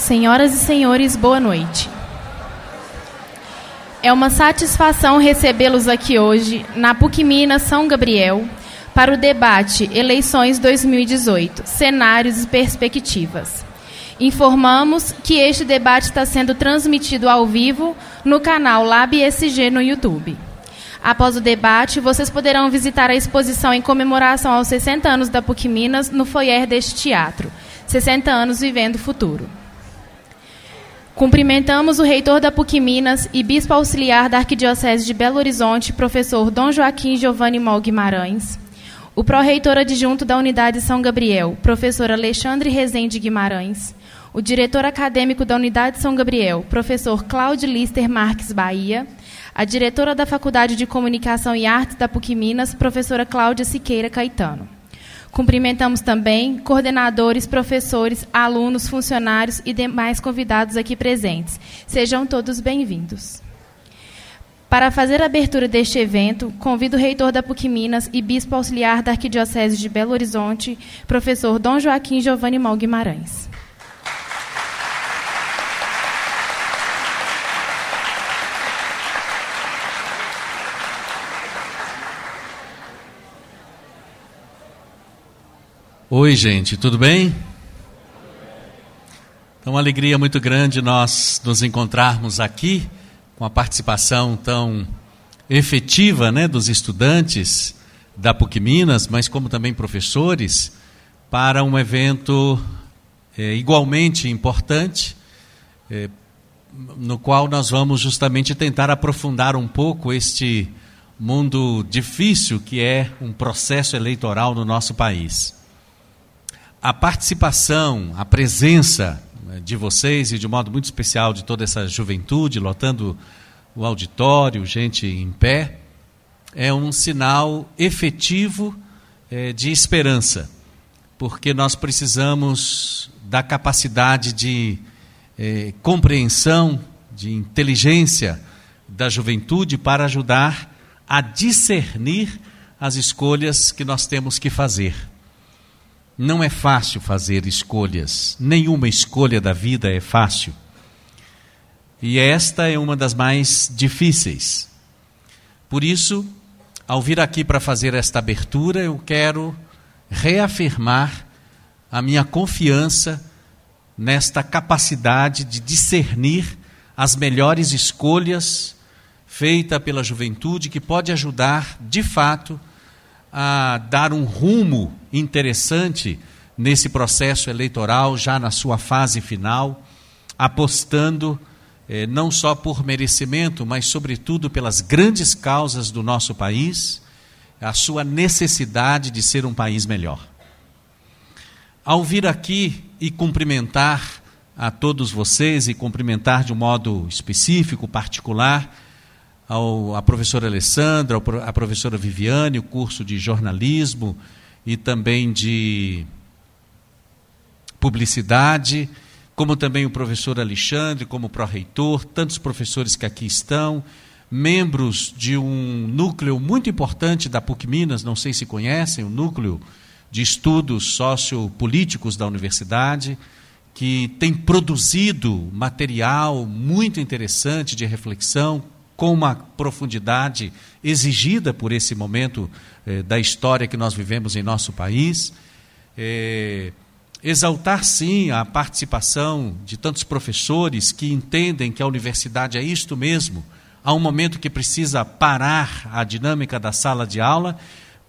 Senhoras e senhores, boa noite. É uma satisfação recebê-los aqui hoje, na PUC Minas São Gabriel, para o debate Eleições 2018 Cenários e Perspectivas. Informamos que este debate está sendo transmitido ao vivo no canal LabSG no YouTube. Após o debate, vocês poderão visitar a exposição em comemoração aos 60 anos da PUC Minas no foyer deste teatro. 60 anos vivendo o futuro. Cumprimentamos o reitor da PUC Minas e bispo auxiliar da Arquidiocese de Belo Horizonte, professor Dom Joaquim Giovanni Mal Guimarães. O pró-reitor adjunto da Unidade São Gabriel, professor Alexandre Rezende Guimarães. O diretor acadêmico da Unidade São Gabriel, professor Cláudio Lister Marques Bahia. A diretora da Faculdade de Comunicação e Artes da PUC Minas, professora Cláudia Siqueira Caetano. Cumprimentamos também coordenadores, professores, alunos, funcionários e demais convidados aqui presentes. Sejam todos bem-vindos. Para fazer a abertura deste evento, convido o reitor da PUC Minas e bispo auxiliar da Arquidiocese de Belo Horizonte, professor Dom Joaquim Giovanni Mal Guimarães. Oi, gente, tudo bem? Então, uma alegria muito grande nós nos encontrarmos aqui com a participação tão efetiva né, dos estudantes da PUC Minas, mas como também professores, para um evento é, igualmente importante, é, no qual nós vamos justamente tentar aprofundar um pouco este mundo difícil que é um processo eleitoral no nosso país a participação, a presença né, de vocês e de um modo muito especial de toda essa juventude lotando o auditório, gente em pé, é um sinal efetivo é, de esperança, porque nós precisamos da capacidade de é, compreensão, de inteligência da juventude para ajudar a discernir as escolhas que nós temos que fazer. Não é fácil fazer escolhas, nenhuma escolha da vida é fácil. E esta é uma das mais difíceis. Por isso, ao vir aqui para fazer esta abertura, eu quero reafirmar a minha confiança nesta capacidade de discernir as melhores escolhas feita pela juventude que pode ajudar, de fato, a dar um rumo interessante nesse processo eleitoral, já na sua fase final, apostando eh, não só por merecimento, mas, sobretudo, pelas grandes causas do nosso país, a sua necessidade de ser um país melhor. Ao vir aqui e cumprimentar a todos vocês e cumprimentar de um modo específico, particular, ao, a professora Alessandra, a professora Viviane, o curso de jornalismo e também de publicidade, como também o professor Alexandre, como pró-reitor, tantos professores que aqui estão, membros de um núcleo muito importante da PUC Minas, não sei se conhecem, o núcleo de estudos sociopolíticos da universidade, que tem produzido material muito interessante de reflexão, com uma profundidade exigida por esse momento eh, da história que nós vivemos em nosso país. Eh, exaltar, sim, a participação de tantos professores que entendem que a universidade é isto mesmo. Há um momento que precisa parar a dinâmica da sala de aula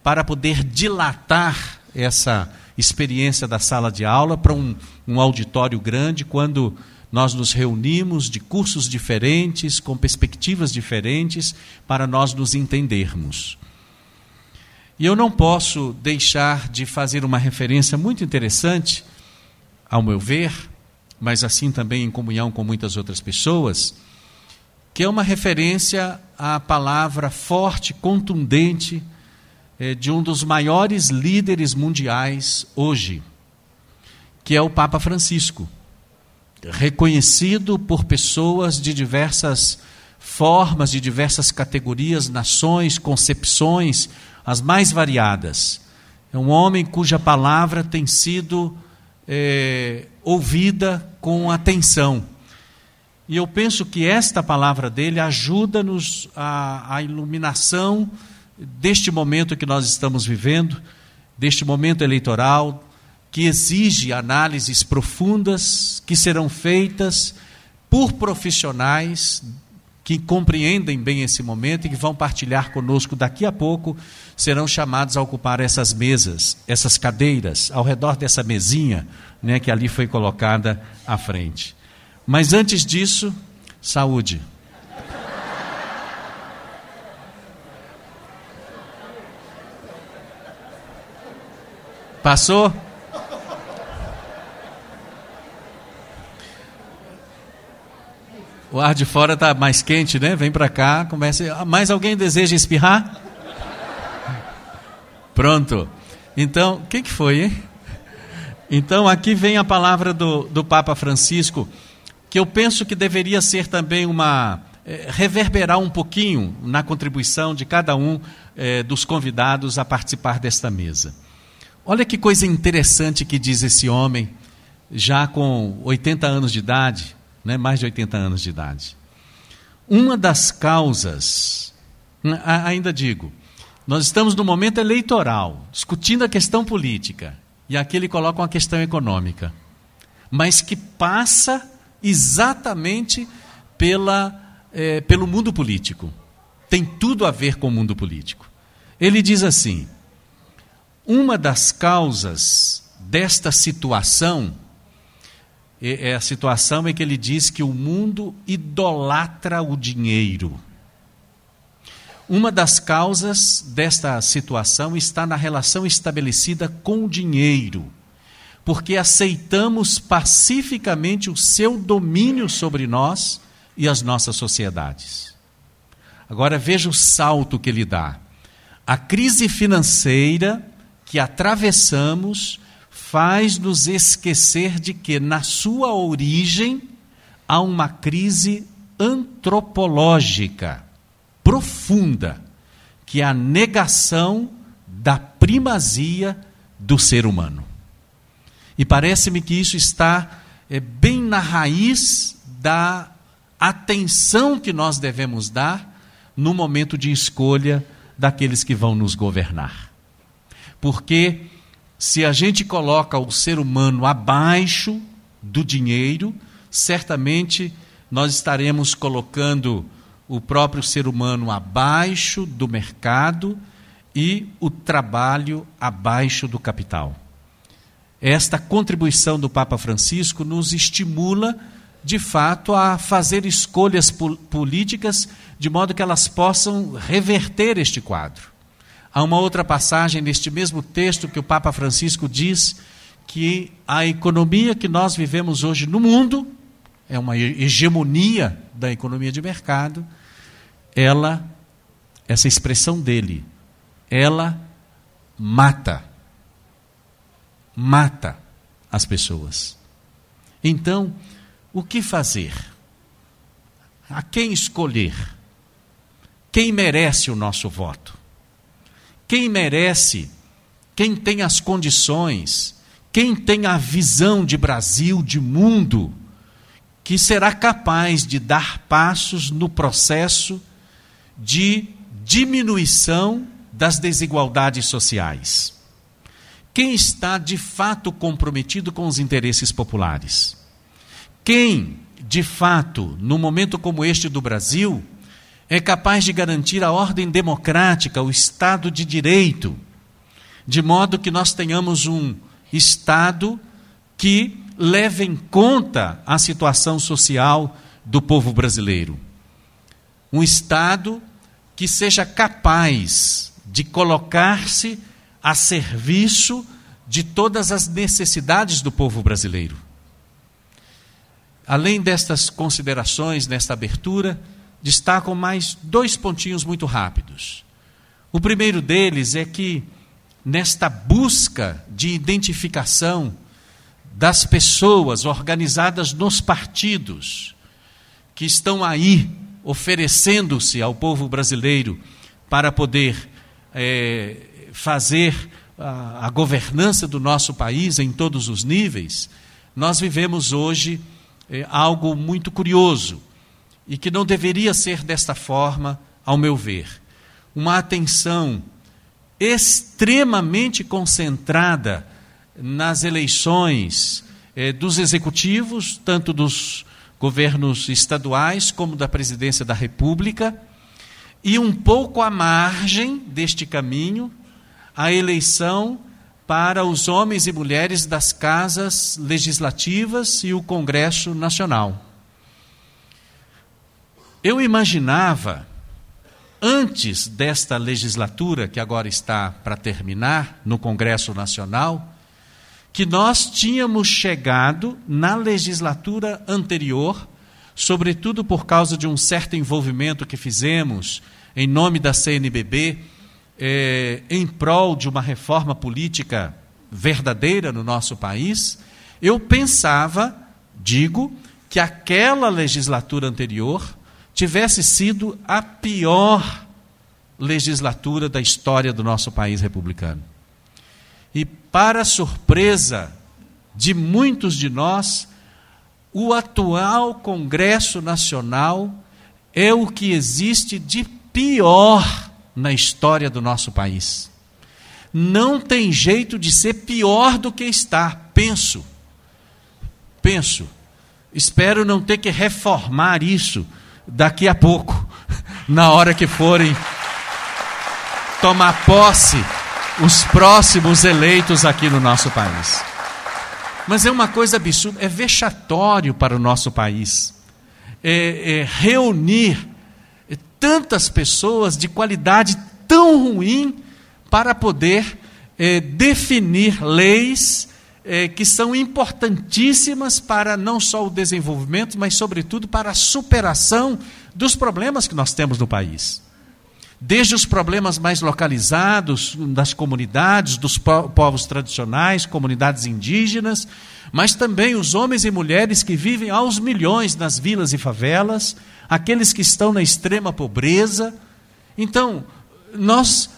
para poder dilatar essa experiência da sala de aula para um, um auditório grande, quando nós nos reunimos de cursos diferentes, com perspectivas diferentes, para nós nos entendermos. E eu não posso deixar de fazer uma referência muito interessante, ao meu ver, mas assim também em comunhão com muitas outras pessoas, que é uma referência à palavra forte, contundente, eh, de um dos maiores líderes mundiais hoje, que é o Papa Francisco reconhecido por pessoas de diversas formas, de diversas categorias, nações, concepções, as mais variadas. É um homem cuja palavra tem sido é, ouvida com atenção. E eu penso que esta palavra dele ajuda-nos a, a iluminação deste momento que nós estamos vivendo, deste momento eleitoral, que exige análises profundas que serão feitas por profissionais que compreendem bem esse momento e que vão partilhar conosco daqui a pouco, serão chamados a ocupar essas mesas, essas cadeiras, ao redor dessa mesinha né, que ali foi colocada à frente. Mas antes disso, saúde. Passou? O ar de fora está mais quente, né? Vem para cá, começa. Ah, mais alguém deseja espirrar? Pronto. Então, o que, que foi, hein? Então, aqui vem a palavra do, do Papa Francisco, que eu penso que deveria ser também uma. É, reverberar um pouquinho na contribuição de cada um é, dos convidados a participar desta mesa. Olha que coisa interessante que diz esse homem, já com 80 anos de idade, né, mais de 80 anos de idade. Uma das causas, né, ainda digo, nós estamos no momento eleitoral, discutindo a questão política, e aqui ele coloca uma questão econômica, mas que passa exatamente pela, é, pelo mundo político. Tem tudo a ver com o mundo político. Ele diz assim: uma das causas desta situação é a situação em que ele diz que o mundo idolatra o dinheiro. Uma das causas desta situação está na relação estabelecida com o dinheiro, porque aceitamos pacificamente o seu domínio sobre nós e as nossas sociedades. Agora veja o salto que ele dá. A crise financeira que atravessamos faz-nos esquecer de que, na sua origem, há uma crise antropológica profunda, que é a negação da primazia do ser humano. E parece-me que isso está é, bem na raiz da atenção que nós devemos dar no momento de escolha daqueles que vão nos governar. Porque se a gente coloca o ser humano abaixo do dinheiro, certamente nós estaremos colocando o próprio ser humano abaixo do mercado e o trabalho abaixo do capital. Esta contribuição do Papa Francisco nos estimula, de fato, a fazer escolhas políticas de modo que elas possam reverter este quadro. Há uma outra passagem neste mesmo texto que o Papa Francisco diz que a economia que nós vivemos hoje no mundo é uma hegemonia da economia de mercado. Ela, essa expressão dele, ela mata. Mata as pessoas. Então, o que fazer? A quem escolher? Quem merece o nosso voto? Quem merece, quem tem as condições, quem tem a visão de Brasil, de mundo, que será capaz de dar passos no processo de diminuição das desigualdades sociais. Quem está de fato comprometido com os interesses populares? Quem, de fato, no momento como este do Brasil, é capaz de garantir a ordem democrática, o Estado de Direito, de modo que nós tenhamos um Estado que leve em conta a situação social do povo brasileiro. Um Estado que seja capaz de colocar-se a serviço de todas as necessidades do povo brasileiro. Além destas considerações nesta abertura, destacam mais dois pontinhos muito rápidos. O primeiro deles é que, nesta busca de identificação das pessoas organizadas nos partidos, que estão aí oferecendo-se ao povo brasileiro para poder é, fazer a, a governança do nosso país em todos os níveis, nós vivemos hoje é, algo muito curioso e que não deveria ser desta forma, ao meu ver. Uma atenção extremamente concentrada nas eleições eh, dos executivos, tanto dos governos estaduais como da presidência da República, e um pouco à margem deste caminho, a eleição para os homens e mulheres das casas legislativas e o Congresso Nacional. Eu imaginava, antes desta legislatura, que agora está para terminar, no Congresso Nacional, que nós tínhamos chegado na legislatura anterior, sobretudo por causa de um certo envolvimento que fizemos em nome da CNBB, eh, em prol de uma reforma política verdadeira no nosso país, eu pensava, digo, que aquela legislatura anterior tivesse sido a pior legislatura da história do nosso país republicano. E, para surpresa de muitos de nós, o atual Congresso Nacional é o que existe de pior na história do nosso país. Não tem jeito de ser pior do que está, penso. Penso. Espero não ter que reformar isso daqui a pouco, na hora que forem tomar posse os próximos eleitos aqui no nosso país. Mas é uma coisa absurda, é vexatório para o nosso país. É, é reunir tantas pessoas de qualidade tão ruim para poder é, definir leis é, que são importantíssimas para não só o desenvolvimento, mas, sobretudo, para a superação dos problemas que nós temos no país. Desde os problemas mais localizados das comunidades, dos povos tradicionais, comunidades indígenas, mas também os homens e mulheres que vivem aos milhões nas vilas e favelas, aqueles que estão na extrema pobreza. Então, nós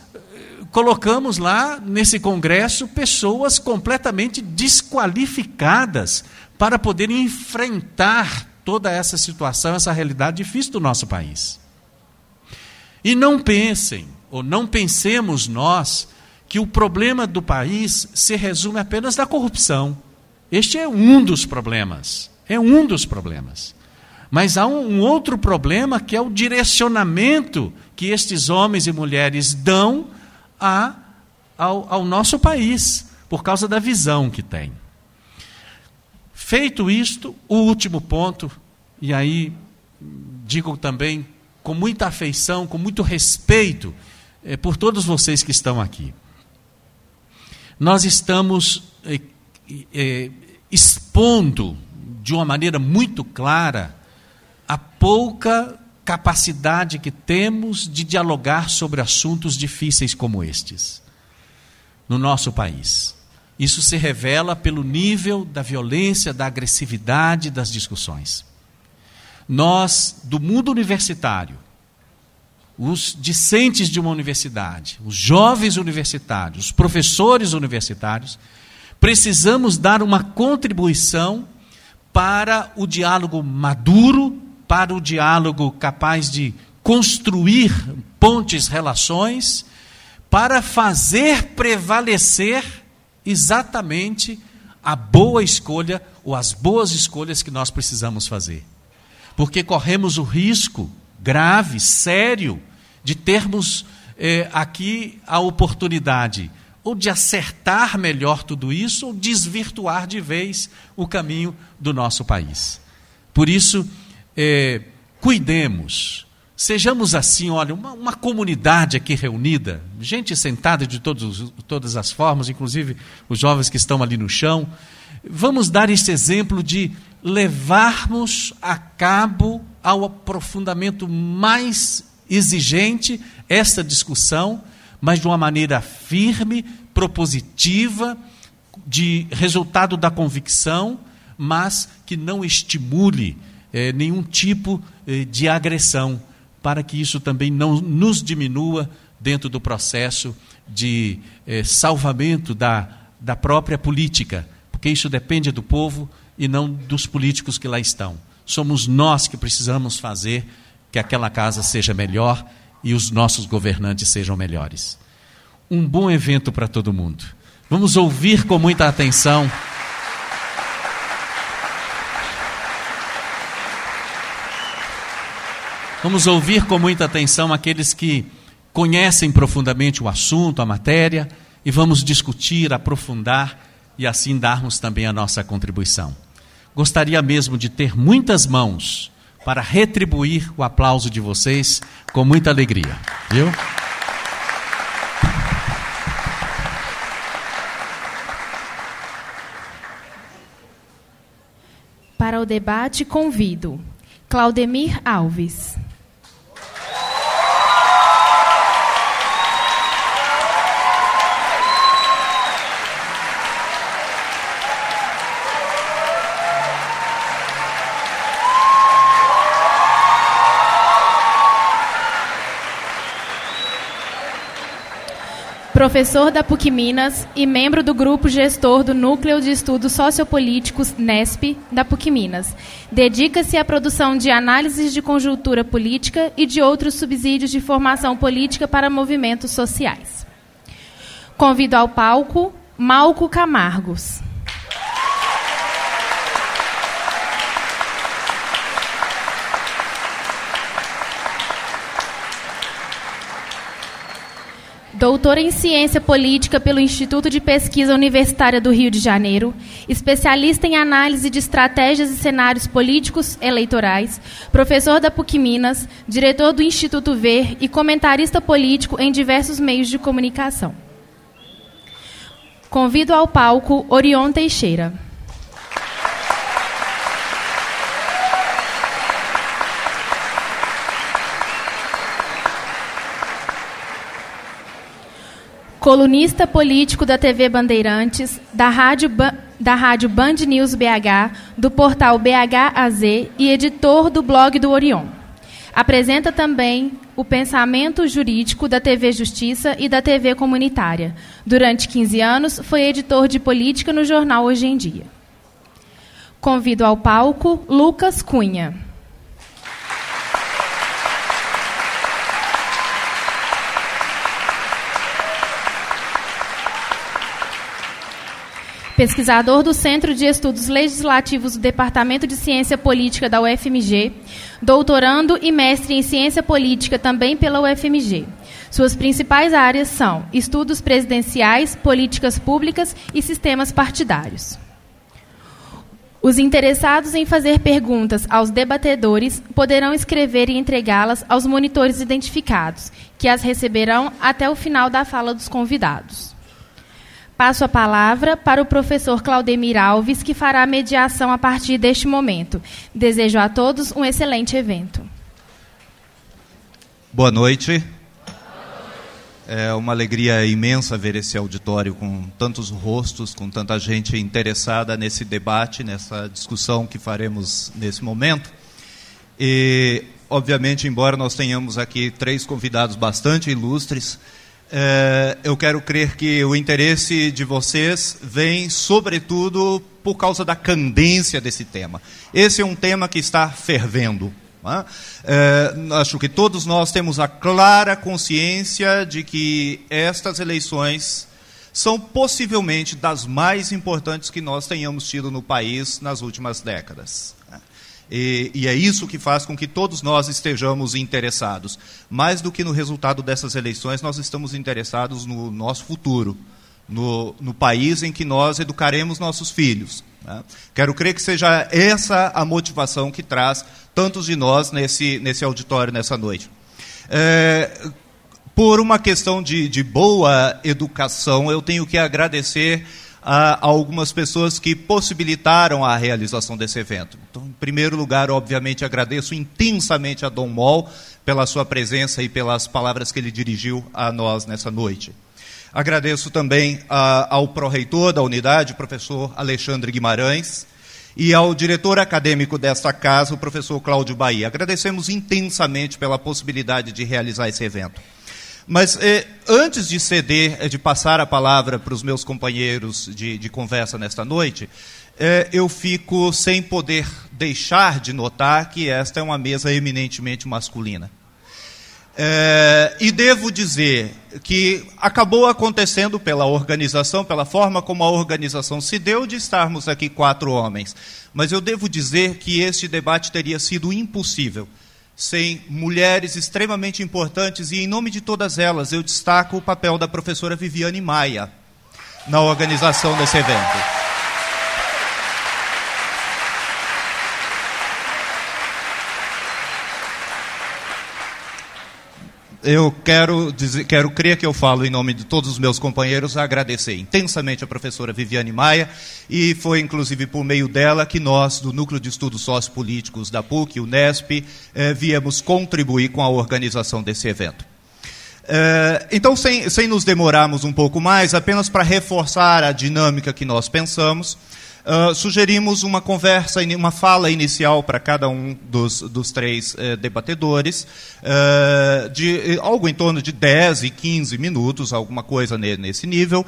colocamos lá nesse congresso pessoas completamente desqualificadas para poder enfrentar toda essa situação, essa realidade difícil do nosso país. E não pensem, ou não pensemos nós, que o problema do país se resume apenas na corrupção. Este é um dos problemas. É um dos problemas. Mas há um, um outro problema que é o direcionamento que estes homens e mulheres dão a, ao, ao nosso país, por causa da visão que tem. Feito isto, o último ponto, e aí digo também com muita afeição, com muito respeito é, por todos vocês que estão aqui. Nós estamos é, é, expondo de uma maneira muito clara a pouca capacidade que temos de dialogar sobre assuntos difíceis como estes no nosso país. Isso se revela pelo nível da violência, da agressividade das discussões. Nós, do mundo universitário, os discentes de uma universidade, os jovens universitários, os professores universitários, precisamos dar uma contribuição para o diálogo maduro para o diálogo capaz de construir pontes, relações, para fazer prevalecer exatamente a boa escolha ou as boas escolhas que nós precisamos fazer. Porque corremos o risco grave, sério, de termos eh, aqui a oportunidade ou de acertar melhor tudo isso, ou desvirtuar de vez o caminho do nosso país. Por isso, é, cuidemos, sejamos assim, olha, uma, uma, comunidade aqui reunida, gente sentada de todos, todas as formas, inclusive os jovens que estão ali no chão. Vamos dar esse exemplo de levarmos a cabo ao aprofundamento mais exigente esta discussão, mas de uma maneira firme, propositiva, de resultado da convicção, mas que não estimule é, nenhum tipo é, de agressão, para que isso também não nos diminua dentro do processo de eh, salvamento da, da própria política, porque isso depende do povo e não dos políticos que lá estão. Somos nós que precisamos fazer que aquela casa seja melhor e os nossos governantes sejam melhores. Um bom evento para todo mundo. Vamos ouvir com muita atenção. Vamos ouvir com muita atenção aqueles que conhecem profundamente o assunto, a matéria, e vamos discutir, aprofundar e assim darmos também a nossa contribuição. Gostaria mesmo de ter muitas mãos para retribuir o aplauso de vocês com muita alegria, viu? Para o debate, convido Claudemir Alves. Professor da PUC Minas e membro do grupo gestor do Núcleo de Estudos Sociopolíticos NESP da PUC Minas. Dedica-se à produção de análises de conjuntura política e de outros subsídios de formação política para movimentos sociais. Convido ao palco Malco Camargos. Doutora em Ciência Política pelo Instituto de Pesquisa Universitária do Rio de Janeiro, especialista em análise de estratégias e cenários políticos eleitorais, professor da PUC Minas, diretor do Instituto Ver e comentarista político em diversos meios de comunicação. Convido ao palco Orion Teixeira. Colunista político da TV Bandeirantes, da Rádio, da Rádio Band News BH, do portal BHAZ e editor do blog do Orion. Apresenta também o pensamento jurídico da TV Justiça e da TV Comunitária. Durante 15 anos, foi editor de política no jornal Hoje em Dia. Convido ao palco Lucas Cunha. Pesquisador do Centro de Estudos Legislativos do Departamento de Ciência Política da UFMG, doutorando e mestre em Ciência Política também pela UFMG. Suas principais áreas são estudos presidenciais, políticas públicas e sistemas partidários. Os interessados em fazer perguntas aos debatedores poderão escrever e entregá-las aos monitores identificados, que as receberão até o final da fala dos convidados. Passo a palavra para o professor Claudemir Alves, que fará a mediação a partir deste momento. Desejo a todos um excelente evento. Boa noite. É uma alegria imensa ver esse auditório com tantos rostos, com tanta gente interessada nesse debate, nessa discussão que faremos nesse momento. E, obviamente, embora nós tenhamos aqui três convidados bastante ilustres, é, eu quero crer que o interesse de vocês vem, sobretudo, por causa da candência desse tema. Esse é um tema que está fervendo. É, acho que todos nós temos a clara consciência de que estas eleições são possivelmente das mais importantes que nós tenhamos tido no país nas últimas décadas. E, e, é isso que faz com que todos nós estejamos interessados. Mais do que no resultado dessas eleições, nós estamos interessados no nosso futuro, no, no país em que nós educaremos nossos filhos. Né? Quero crer que seja essa a motivação que traz tantos de nós nesse, nesse auditório nessa noite. É, por uma questão de, de boa educação, eu tenho que agradecer a, algumas pessoas que possibilitaram a realização desse evento. Então, em primeiro lugar, obviamente, agradeço intensamente a Dom Mol pela sua presença e pelas palavras que ele dirigiu a nós nessa noite. Agradeço também a, ao pró-reitor da unidade, professor Alexandre Guimarães, e ao diretor acadêmico desta casa, o professor Cláudio Bahia. Agradecemos intensamente pela possibilidade de realizar esse evento. Mas eh, antes de ceder, eh, de passar a palavra para os meus companheiros de, de conversa nesta noite, eh, eu fico sem poder deixar de notar que esta é uma mesa eminentemente masculina. É, e devo dizer que acabou acontecendo pela organização, pela forma como a organização se deu, de estarmos aqui quatro homens. Mas eu devo dizer que este debate teria sido impossível sem mulheres extremamente importantes, e em nome de todas elas eu destaco o papel da professora Viviane Maia na organização desse evento. Eu quero, dizer, quero crer que eu falo em nome de todos os meus companheiros, agradecer intensamente a professora Viviane Maia, e foi inclusive por meio dela que nós, do Núcleo de Estudos Sociopolíticos da PUC, o NESP, eh, viemos contribuir com a organização desse evento. Eh, então, sem, sem nos demorarmos um pouco mais, apenas para reforçar a dinâmica que nós pensamos, Uh, sugerimos uma conversa, uma fala inicial para cada um dos, dos três uh, debatedores, uh, de algo em torno de 10 e 15 minutos, alguma coisa nesse nível.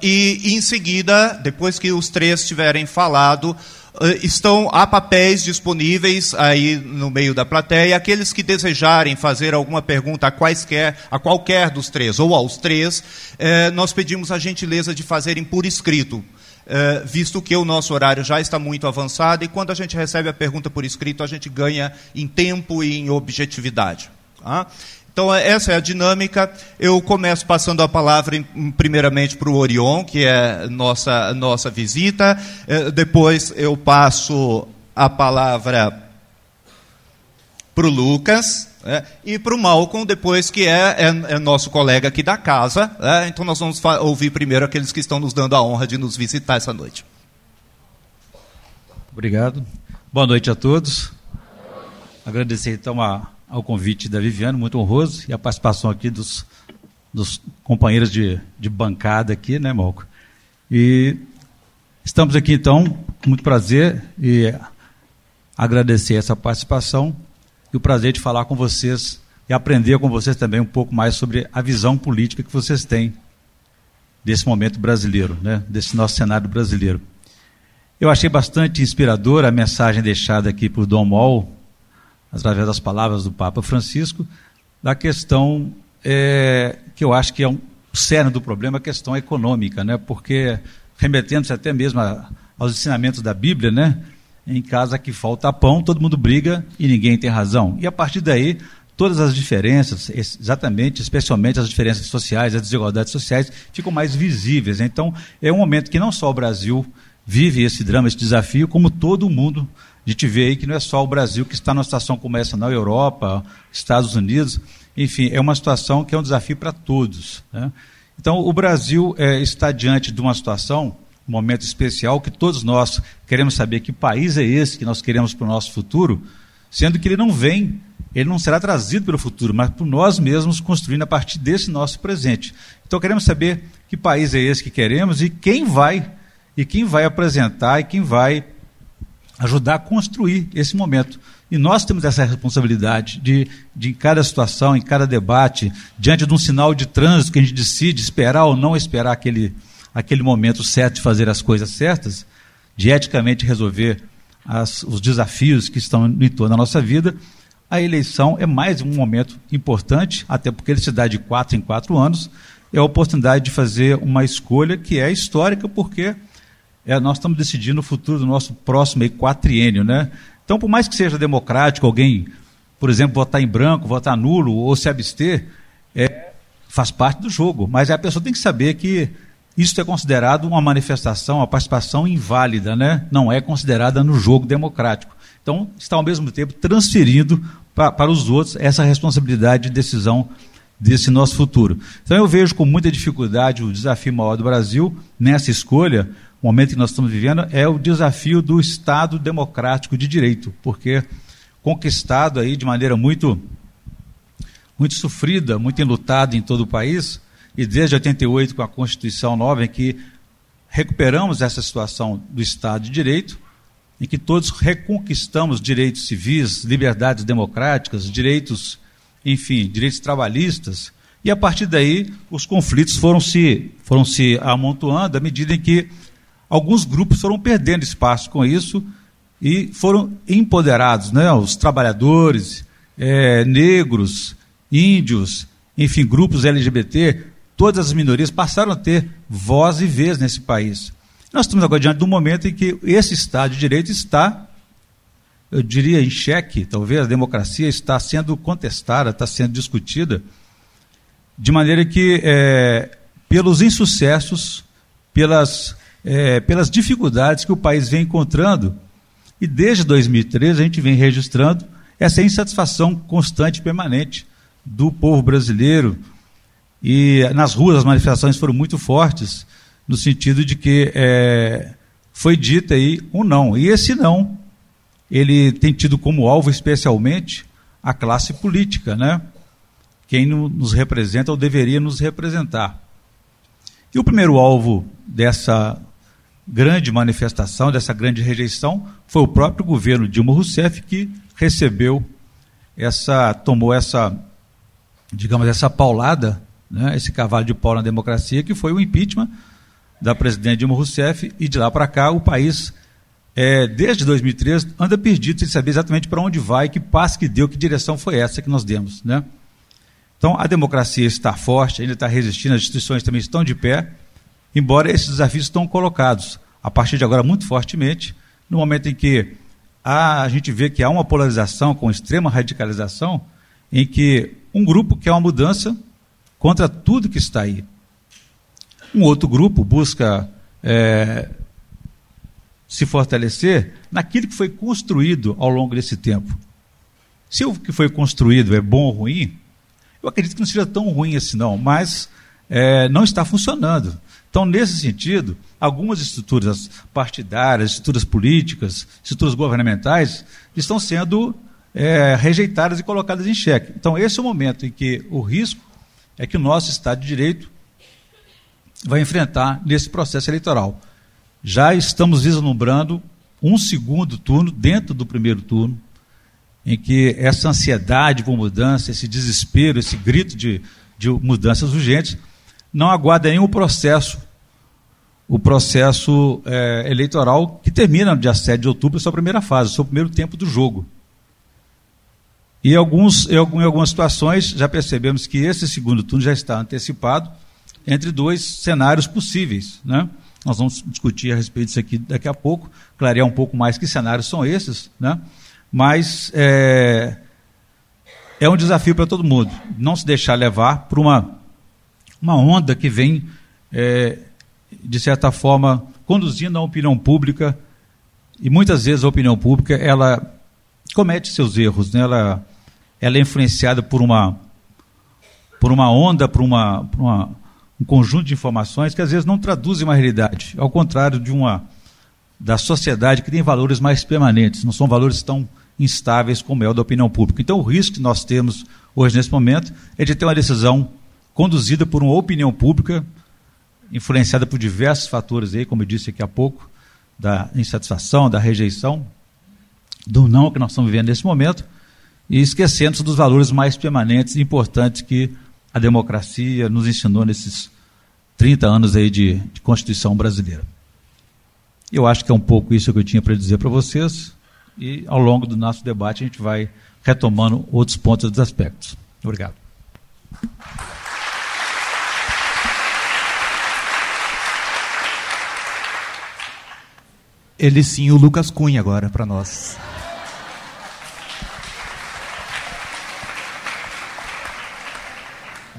e, em seguida, depois que os três tiverem falado, estão há papéis disponíveis aí no meio da plateia. Aqueles que desejarem fazer alguma pergunta a quaisquer, a qualquer dos três ou aos três, eh, nós pedimos a gentileza de fazerem por escrito eh, visto que o nosso horário já está muito avançado e quando a gente recebe a pergunta por escrito, a gente ganha em tempo e em objetividade. Tá? Então, essa é a dinâmica. Eu começo passando a palavra, primeiramente, para o Orion, que é nossa, nossa visita. Eh, depois, eu passo a palavra para o Lucas, é, e para o Malcolm, depois que é, é, é, nosso colega aqui da casa. É, então nós vamos ouvir primeiro aqueles que estão nos dando a honra de nos visitar essa noite. Obrigado. Boa noite a todos. Agradecer então a, ao convite da Viviane, muito honroso, e a participação aqui dos, dos companheiros de, de bancada aqui, né, Malcolm? E estamos aqui então, com muito prazer e agradecer essa participação e o prazer de falar com vocês e aprender com vocês também um pouco mais sobre a visão política que vocês têm desse momento brasileiro, né, desse nosso cenário brasileiro. Eu achei bastante inspiradora a mensagem deixada aqui por Dom Mol, através das palavras do Papa Francisco, da questão é, que eu acho que é um cerne do problema, a questão econômica, né, porque remetendo-se até mesmo a, aos ensinamentos da Bíblia, né, em casa que falta pão, todo mundo briga e ninguém tem razão. E a partir daí, todas as diferenças, exatamente, especialmente as diferenças sociais, as desigualdades sociais, ficam mais visíveis. Então, é um momento que não só o Brasil vive esse drama, esse desafio, como todo o mundo. A gente vê aí que não é só o Brasil que está numa situação como essa na Europa, Estados Unidos, enfim, é uma situação que é um desafio para todos. Né? Então, o Brasil é, está diante de uma situação um momento especial que todos nós queremos saber que país é esse que nós queremos para o nosso futuro, sendo que ele não vem, ele não será trazido pelo futuro, mas por nós mesmos construindo a partir desse nosso presente. Então queremos saber que país é esse que queremos e quem vai e quem vai apresentar e quem vai ajudar a construir esse momento. E nós temos essa responsabilidade de, de, em cada situação, em cada debate, diante de um sinal de trânsito que a gente decide esperar ou não esperar aquele, aquele momento certo de fazer as coisas certas, de eticamente resolver as, os desafios que estão em torno da nossa vida, a eleição é mais um momento importante, até porque ele se dá de quatro em quatro anos, é a oportunidade de fazer uma escolha que é histórica, porque é, nós estamos decidindo o futuro do nosso próximo aí, quatriênio. Né? Então, por mais que seja democrático, alguém, por exemplo, votar em branco, votar nulo ou se abster, é, faz parte do jogo. Mas a pessoa tem que saber que isso é considerado uma manifestação, uma participação inválida, né? não é considerada no jogo democrático. Então, está ao mesmo tempo transferindo para os outros essa responsabilidade de decisão desse nosso futuro. Então, eu vejo com muita dificuldade o desafio maior do Brasil nessa escolha, o momento que nós estamos vivendo, é o desafio do Estado democrático de direito, porque conquistado aí de maneira muito, muito sofrida, muito enlutada em todo o país, e desde 88 com a Constituição nova, em que recuperamos essa situação do Estado de Direito, em que todos reconquistamos direitos civis, liberdades democráticas, direitos, enfim, direitos trabalhistas. E a partir daí, os conflitos foram se, foram se amontoando à medida em que alguns grupos foram perdendo espaço com isso e foram empoderados, né? os trabalhadores, é, negros, índios, enfim, grupos LGBT, todas as minorias passaram a ter voz e vez nesse país. Nós estamos agora diante de um momento em que esse Estado de Direito está, eu diria, em xeque, talvez a democracia está sendo contestada, está sendo discutida, de maneira que, é, pelos insucessos, pelas, é, pelas dificuldades que o país vem encontrando, e desde 2013 a gente vem registrando essa insatisfação constante e permanente do povo brasileiro. E nas ruas as manifestações foram muito fortes, no sentido de que é, foi dito aí um não. E esse não, ele tem tido como alvo especialmente a classe política, né? Quem nos representa ou deveria nos representar. E o primeiro alvo dessa grande manifestação, dessa grande rejeição, foi o próprio governo Dilma Rousseff que recebeu essa, tomou essa, digamos, essa paulada, né, esse cavalo de pau na democracia, que foi o impeachment da presidente Dilma Rousseff, e de lá para cá o país, é, desde 2013, anda perdido sem saber exatamente para onde vai, que passo que deu, que direção foi essa que nós demos. Né? Então a democracia está forte, ainda está resistindo, as instituições também estão de pé, embora esses desafios estão colocados, a partir de agora, muito fortemente, no momento em que a, a gente vê que há uma polarização com extrema radicalização, em que um grupo quer uma mudança contra tudo que está aí. Um outro grupo busca é, se fortalecer naquilo que foi construído ao longo desse tempo. Se o que foi construído é bom ou ruim, eu acredito que não seja tão ruim assim não, mas é, não está funcionando. Então, nesse sentido, algumas estruturas partidárias, estruturas políticas, estruturas governamentais estão sendo é, rejeitadas e colocadas em xeque. Então, esse é o momento em que o risco é que o nosso Estado de Direito vai enfrentar nesse processo eleitoral. Já estamos vislumbrando um segundo turno dentro do primeiro turno, em que essa ansiedade por mudança, esse desespero, esse grito de, de mudanças urgentes, não aguarda nenhum processo, o processo é, eleitoral que termina no dia 7 de outubro, sua primeira fase, seu primeiro tempo do jogo. E alguns, em algumas situações já percebemos que esse segundo turno já está antecipado entre dois cenários possíveis. Né? Nós vamos discutir a respeito disso aqui daqui a pouco, clarear um pouco mais que cenários são esses, né? mas é, é um desafio para todo mundo, não se deixar levar por uma, uma onda que vem, é, de certa forma, conduzindo a opinião pública, e muitas vezes a opinião pública ela comete seus erros, né? ela, ela é influenciada por uma, por uma onda, por, uma, por uma, um conjunto de informações que às vezes não traduzem uma realidade, ao contrário de uma da sociedade que tem valores mais permanentes, não são valores tão instáveis como é o da opinião pública. Então, o risco que nós temos hoje, nesse momento, é de ter uma decisão conduzida por uma opinião pública, influenciada por diversos fatores, aí, como eu disse aqui há pouco, da insatisfação, da rejeição, do não que nós estamos vivendo nesse momento, e esquecendo dos valores mais permanentes e importantes que a democracia nos ensinou nesses 30 anos aí de, de Constituição brasileira. Eu acho que é um pouco isso que eu tinha para dizer para vocês, e ao longo do nosso debate a gente vai retomando outros pontos dos aspectos. Obrigado. Ele sim, o Lucas Cunha agora para nós.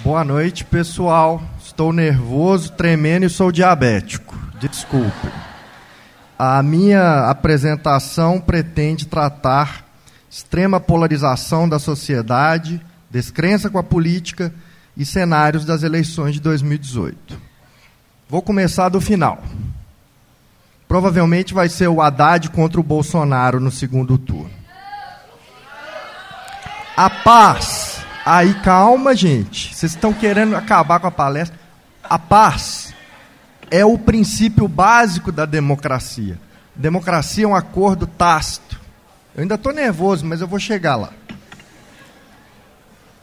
Boa noite, pessoal. Estou nervoso, tremendo e sou diabético. Desculpe. A minha apresentação pretende tratar extrema polarização da sociedade, descrença com a política e cenários das eleições de 2018. Vou começar do final. Provavelmente vai ser o Haddad contra o Bolsonaro no segundo turno. A paz Aí calma, gente. Vocês estão querendo acabar com a palestra. A paz é o princípio básico da democracia. Democracia é um acordo tácito. Eu ainda estou nervoso, mas eu vou chegar lá.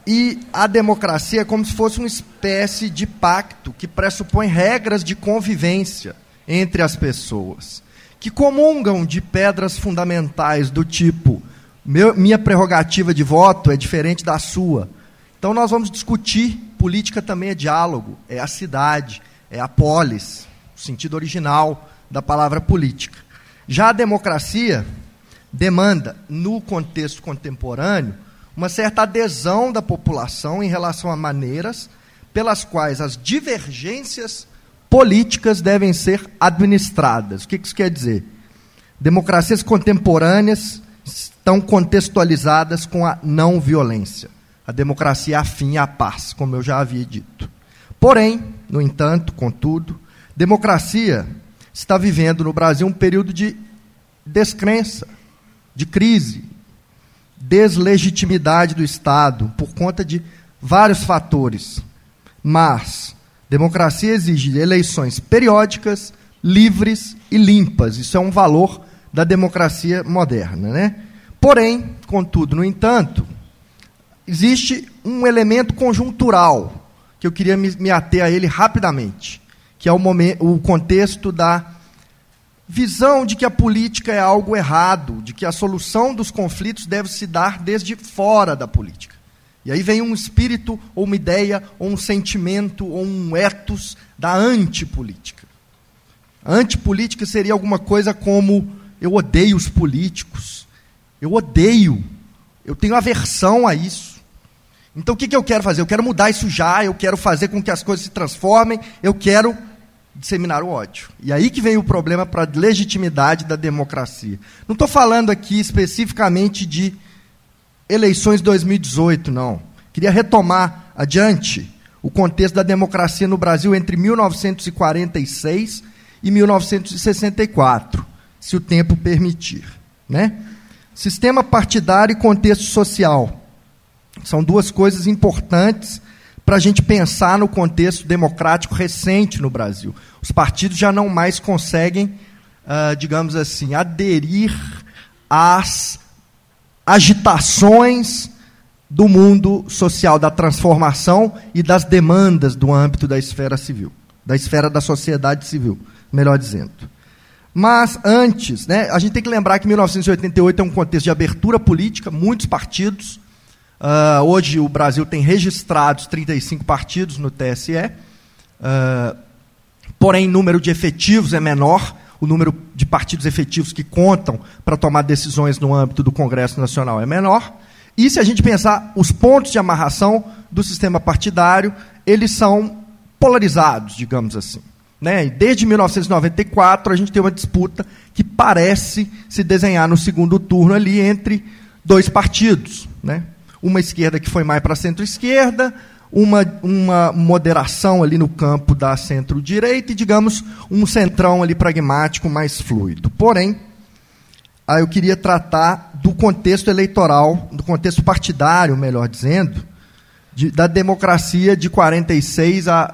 E a democracia é como se fosse uma espécie de pacto que pressupõe regras de convivência entre as pessoas, que comungam de pedras fundamentais do tipo: meu, minha prerrogativa de voto é diferente da sua. Então nós vamos discutir. Política também é diálogo, é a cidade, é a polis, o sentido original da palavra política. Já a democracia demanda, no contexto contemporâneo, uma certa adesão da população em relação a maneiras pelas quais as divergências políticas devem ser administradas. O que isso quer dizer? Democracias contemporâneas estão contextualizadas com a não violência. A democracia é afim à paz, como eu já havia dito. Porém, no entanto, contudo, democracia está vivendo no Brasil um período de descrença, de crise, deslegitimidade do Estado por conta de vários fatores. Mas democracia exige eleições periódicas, livres e limpas. Isso é um valor da democracia moderna, né? Porém, contudo, no entanto, existe um elemento conjuntural que eu queria me, me ater a ele rapidamente, que é o, momento, o contexto da visão de que a política é algo errado, de que a solução dos conflitos deve se dar desde fora da política. E aí vem um espírito, ou uma ideia, ou um sentimento, ou um ethos da antipolítica. Antipolítica seria alguma coisa como: eu odeio os políticos, eu odeio, eu tenho aversão a isso. Então o que, que eu quero fazer? Eu quero mudar isso já, eu quero fazer com que as coisas se transformem, eu quero disseminar o ódio. E aí que vem o problema para a legitimidade da democracia. Não estou falando aqui especificamente de eleições 2018, não. Queria retomar adiante o contexto da democracia no Brasil entre 1946 e 1964, se o tempo permitir. Né? Sistema partidário e contexto social. São duas coisas importantes para a gente pensar no contexto democrático recente no Brasil. Os partidos já não mais conseguem, uh, digamos assim, aderir às agitações do mundo social, da transformação e das demandas do âmbito da esfera civil, da esfera da sociedade civil, melhor dizendo. Mas antes, né, a gente tem que lembrar que 1988 é um contexto de abertura política, muitos partidos, Uh, hoje o Brasil tem registrados 35 partidos no TSE, uh, ah, porém o número de efetivos é menor, o número de partidos efetivos que contam para tomar decisões no âmbito do Congresso Nacional é menor. E se a gente pensar os pontos de amarração do sistema partidário, eles são polarizados, digamos assim. Né? Desde 1994 a gente tem uma disputa que parece se desenhar no segundo turno ali entre dois partidos, né? Uma esquerda que foi mais para centro-esquerda, uma, uma moderação ali no campo da centro-direita e, digamos, um centrão ali pragmático mais fluido. Porém, aí eu queria tratar do contexto eleitoral, do contexto partidário, melhor dizendo, de, da democracia de 46 a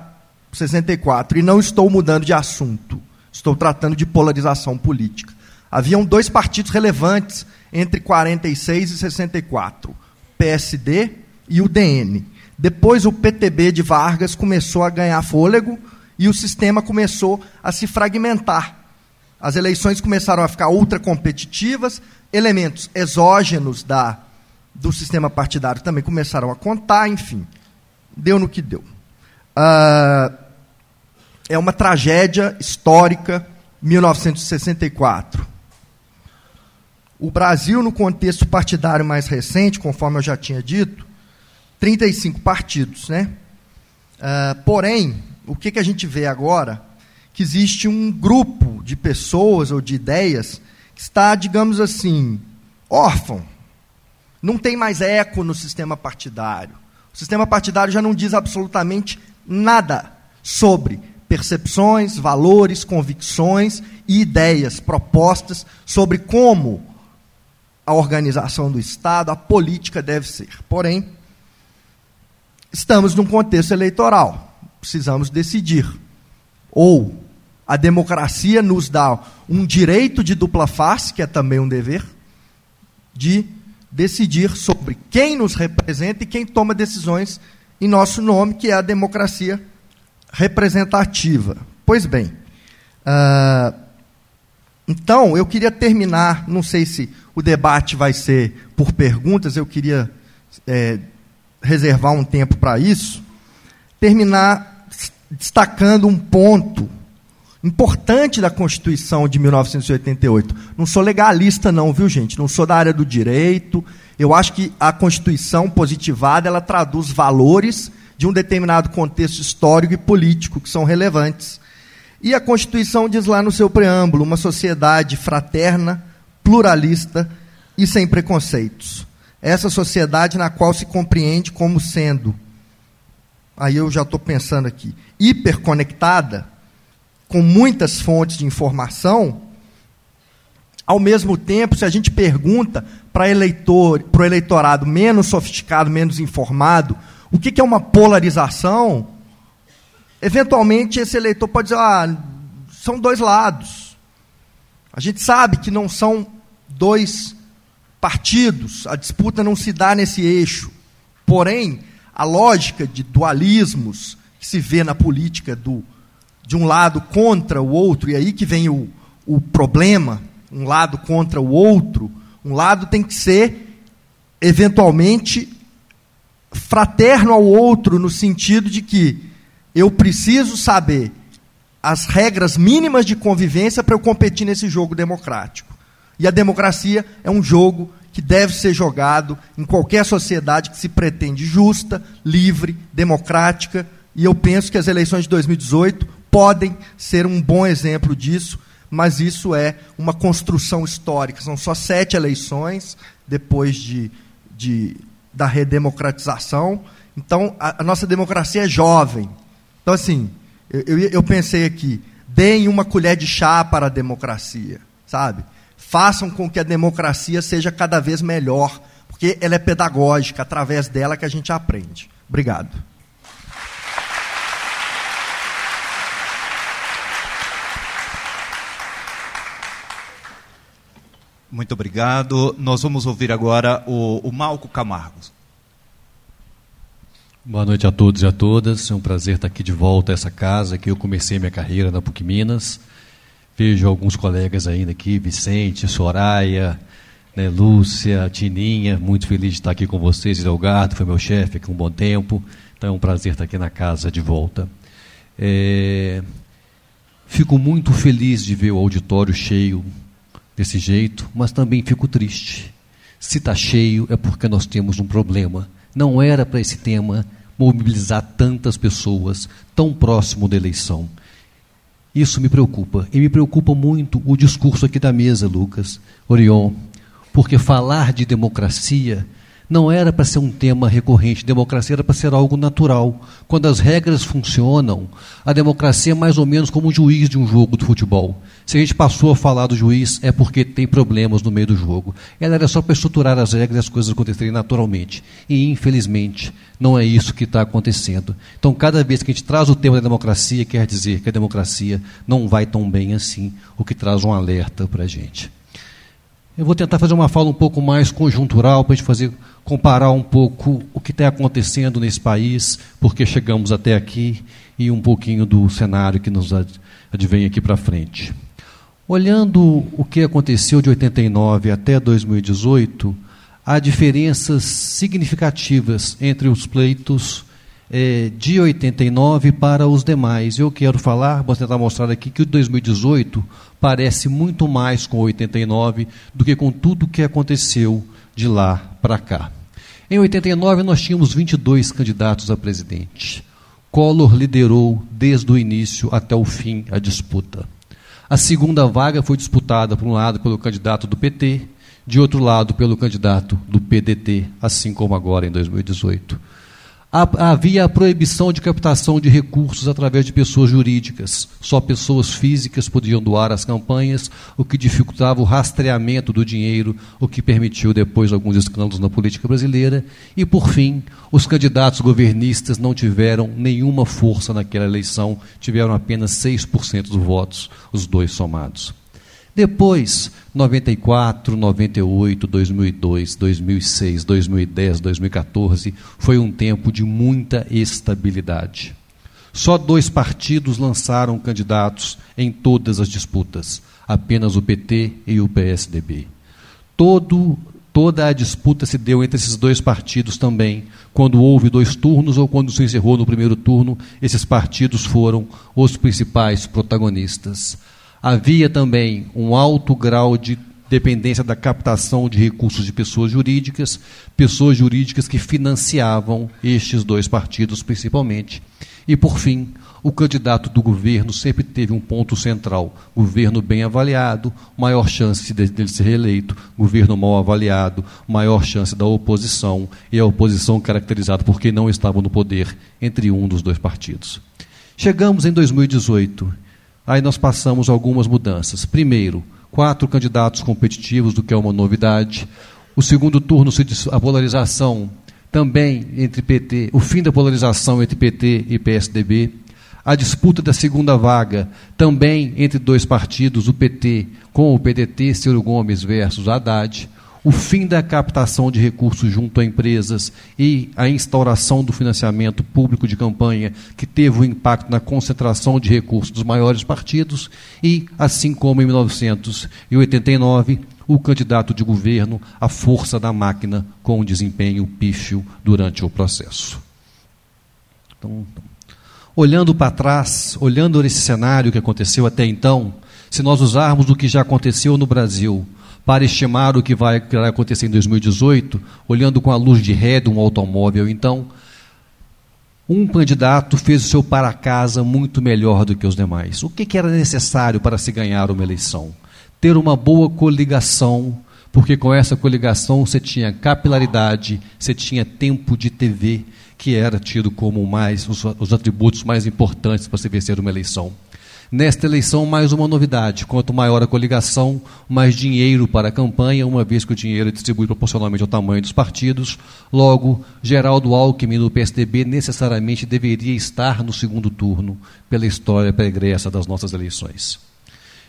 64. E não estou mudando de assunto, estou tratando de polarização política. Haviam dois partidos relevantes entre 46 e 64 PSD e o DN. Depois o PTB de Vargas começou a ganhar fôlego e o sistema começou a se fragmentar. As eleições começaram a ficar ultra competitivas, elementos exógenos da, do sistema partidário também começaram a contar, enfim, deu no que deu. Uh, é uma tragédia histórica, 1964. O Brasil, no contexto partidário mais recente, conforme eu já tinha dito, 35 partidos. Né? Uh, porém, o que, que a gente vê agora? Que existe um grupo de pessoas ou de ideias que está, digamos assim, órfão. Não tem mais eco no sistema partidário. O sistema partidário já não diz absolutamente nada sobre percepções, valores, convicções e ideias, propostas sobre como a organização do Estado, a política deve ser. Porém, estamos num contexto eleitoral, precisamos decidir. Ou a democracia nos dá um direito de dupla face, que é também um dever, de decidir sobre quem nos representa e quem toma decisões em nosso nome, que é a democracia representativa. Pois bem, uh, então eu queria terminar, não sei se o debate vai ser por perguntas, eu queria é, reservar um tempo para isso, terminar destacando um ponto importante da Constituição de 1988. Não sou legalista não, viu gente? Não sou da área do direito. Eu acho que a Constituição positivada, ela traduz valores de um determinado contexto histórico e político que são relevantes. E a Constituição diz lá no seu preâmbulo, uma sociedade fraterna, pluralista e sem preconceitos. Essa sociedade na qual se compreende como sendo, aí eu já estou pensando aqui, hiperconectada, com muitas fontes de informação, ao mesmo tempo, se a gente pergunta para eleitor, o eleitorado menos sofisticado, menos informado, o que, que é uma polarização, eventualmente esse eleitor pode dizer, ah, são dois lados. A gente sabe que não são dois partidos, a disputa não se dá nesse eixo. Porém, a lógica de dualismos que se vê na política do de um lado contra o outro, e aí que vem o, o problema, um lado contra o outro, um lado tem que ser, eventualmente, fraterno ao outro, no sentido de que eu preciso saber as regras mínimas de convivência para eu competir nesse jogo democrático. E a democracia é um jogo que deve ser jogado em qualquer sociedade que se pretende justa, livre, democrática. E eu penso que as eleições de 2018 podem ser um bom exemplo disso, mas isso é uma construção histórica. São só sete eleições depois de, de da redemocratização. Então, a, a, nossa democracia é jovem. Então, assim, eu, eu, eu pensei aqui, deem uma colher de chá para a democracia, sabe? Façam com que a democracia seja cada vez melhor, porque ela é pedagógica, através dela que a gente aprende. Obrigado. Muito obrigado. Nós vamos ouvir agora o, o Malco Camargo. Boa noite a todos e a todas. É um prazer estar aqui de volta a essa casa que eu comecei minha carreira na PUC Minas. Vejo alguns colegas ainda aqui, Vicente, Soraya, né, Lúcia, Tininha, muito feliz de estar aqui com vocês. Delgado foi meu chefe aqui um bom tempo, então é um prazer estar aqui na casa de volta. É... Fico muito feliz de ver o auditório cheio desse jeito, mas também fico triste. Se está cheio é porque nós temos um problema. Não era para esse tema mobilizar tantas pessoas tão próximo da eleição. Isso me preocupa. E me preocupa muito o discurso aqui da mesa, Lucas, Orion, porque falar de democracia não era para ser um tema recorrente, democracia era para ser algo natural. Quando as regras funcionam, a democracia é mais ou menos como o juiz de um jogo de futebol. Se a gente passou a falar do juiz, é porque tem problemas no meio do jogo. Ela era só para estruturar as regras e as coisas acontecerem naturalmente. E, infelizmente, não é isso que está acontecendo. Então, cada vez que a gente traz o tema da democracia, quer dizer que a democracia não vai tão bem assim, o que traz um alerta para a gente. Eu vou tentar fazer uma fala um pouco mais conjuntural para a gente fazer comparar um pouco o que está acontecendo nesse país, porque chegamos até aqui e um pouquinho do cenário que nos advém aqui para frente. Olhando o que aconteceu de 89 até 2018, há diferenças significativas entre os pleitos é, de 89 para os demais. Eu quero falar, vou tentar mostrar aqui, que o 2018 parece muito mais com 89 do que com tudo o que aconteceu de lá para cá. Em 89 nós tínhamos 22 candidatos a presidente. Collor liderou desde o início até o fim a disputa. A segunda vaga foi disputada, por um lado, pelo candidato do PT, de outro lado, pelo candidato do PDT, assim como agora em 2018 havia a proibição de captação de recursos através de pessoas jurídicas. Só pessoas físicas podiam doar as campanhas, o que dificultava o rastreamento do dinheiro, o que permitiu depois alguns escândalos na política brasileira. E, por fim, os candidatos governistas não tiveram nenhuma força naquela eleição, tiveram apenas 6% dos votos, os dois somados. Depois, 94, 98, 2002, 2006, 2010, 2014, foi um tempo de muita estabilidade. Só dois partidos lançaram candidatos em todas as disputas, apenas o PT e o PSDB. Todo, toda a disputa se deu entre esses dois partidos também. Quando houve dois turnos ou quando se encerrou no primeiro turno, esses partidos foram os principais protagonistas. Havia também um alto grau de dependência da captação de recursos de pessoas jurídicas, pessoas jurídicas que financiavam estes dois partidos principalmente. E, por fim, o candidato do governo sempre teve um ponto central: governo bem avaliado, maior chance dele ser reeleito, governo mal avaliado, maior chance da oposição, e a oposição caracterizada por quem não estava no poder entre um dos dois partidos. Chegamos em 2018 Aí nós passamos algumas mudanças. Primeiro, quatro candidatos competitivos, do que é uma novidade. O segundo turno, a polarização também entre PT, o fim da polarização entre PT e PSDB. A disputa da segunda vaga, também entre dois partidos, o PT com o PDT, Ciro Gomes versus Haddad o fim da captação de recursos junto a empresas e a instauração do financiamento público de campanha, que teve um impacto na concentração de recursos dos maiores partidos, e, assim como em 1989, o candidato de governo, a força da máquina com um desempenho pífio durante o processo. Então, olhando para trás, olhando esse cenário que aconteceu até então, se nós usarmos o que já aconteceu no Brasil para estimar o que vai, acontecer em 2018, olhando com a luz de ré de um automóvel. Então, um candidato fez o seu para casa muito melhor do que os demais. O que, que era necessário para se ganhar uma eleição? Ter uma boa coligação, porque com essa coligação você tinha capilaridade, você tinha tempo de TV, que era tido como mais os, os atributos mais importantes para se vencer uma eleição. Nesta eleição, mais uma novidade: quanto maior a coligação, mais dinheiro para a campanha, uma vez que o dinheiro é distribuído proporcionalmente ao tamanho dos partidos. Logo, Geraldo Alckmin, do PSDB, necessariamente deveria estar no segundo turno, pela história pregressa das nossas eleições.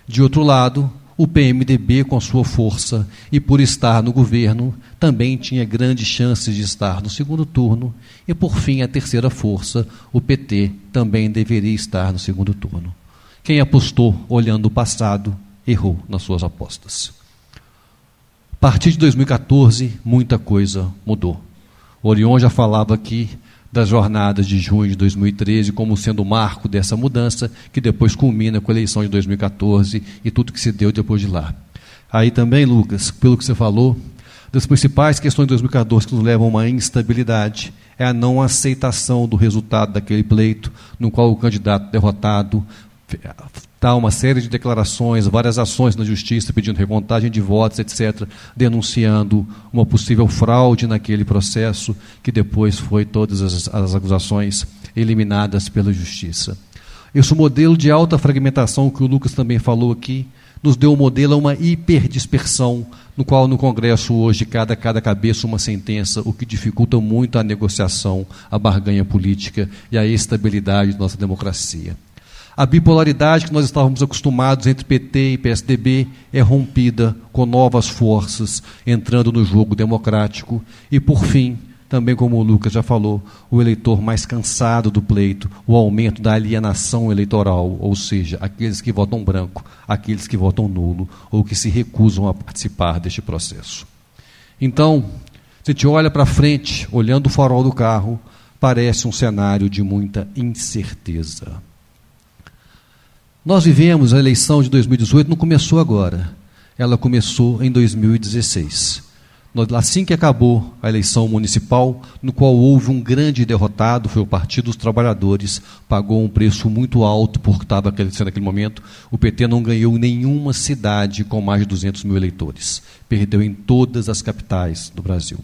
De outro lado, o PMDB, com sua força e por estar no governo, também tinha grandes chances de estar no segundo turno. E, por fim, a terceira força, o PT, também deveria estar no segundo turno. Quem apostou olhando o passado errou nas suas apostas. A partir de 2014, muita coisa mudou. Orion já falava aqui das jornadas de junho de 2013 como sendo o marco dessa mudança, que depois culmina com a eleição de 2014 e tudo que se deu depois de lá. Aí também, Lucas, pelo que você falou, das principais questões de 2014 que nos levam a uma instabilidade é a não aceitação do resultado daquele pleito, no qual o candidato derrotado Está uma série de declarações, várias ações na justiça pedindo recontagem de votos, etc., denunciando uma possível fraude naquele processo, que depois foi todas as, as acusações eliminadas pela justiça. Esse modelo de alta fragmentação que o Lucas também falou aqui, nos deu um modelo a uma hiperdispersão, no qual no Congresso hoje cada, cada cabeça uma sentença, o que dificulta muito a negociação, a barganha política e a estabilidade da nossa democracia. A bipolaridade que nós estávamos acostumados entre PT e PSDB é rompida com novas forças entrando no jogo democrático. E, por fim, também como o Lucas já falou, o eleitor mais cansado do pleito, o aumento da alienação eleitoral, ou seja, aqueles que votam branco, aqueles que votam nulo ou que se recusam a participar deste processo. Então, se gente olha para frente, olhando o farol do carro, parece um cenário de muita incerteza. Nós vivemos a eleição de 2018, não começou agora. Ela começou em 2016. Assim que acabou a eleição municipal, no qual houve um grande derrotado, foi o Partido dos Trabalhadores, pagou um preço muito alto por que estava acontecendo naquele momento. O PT não ganhou nenhuma cidade com mais de 200 mil eleitores. Perdeu em todas as capitais do Brasil.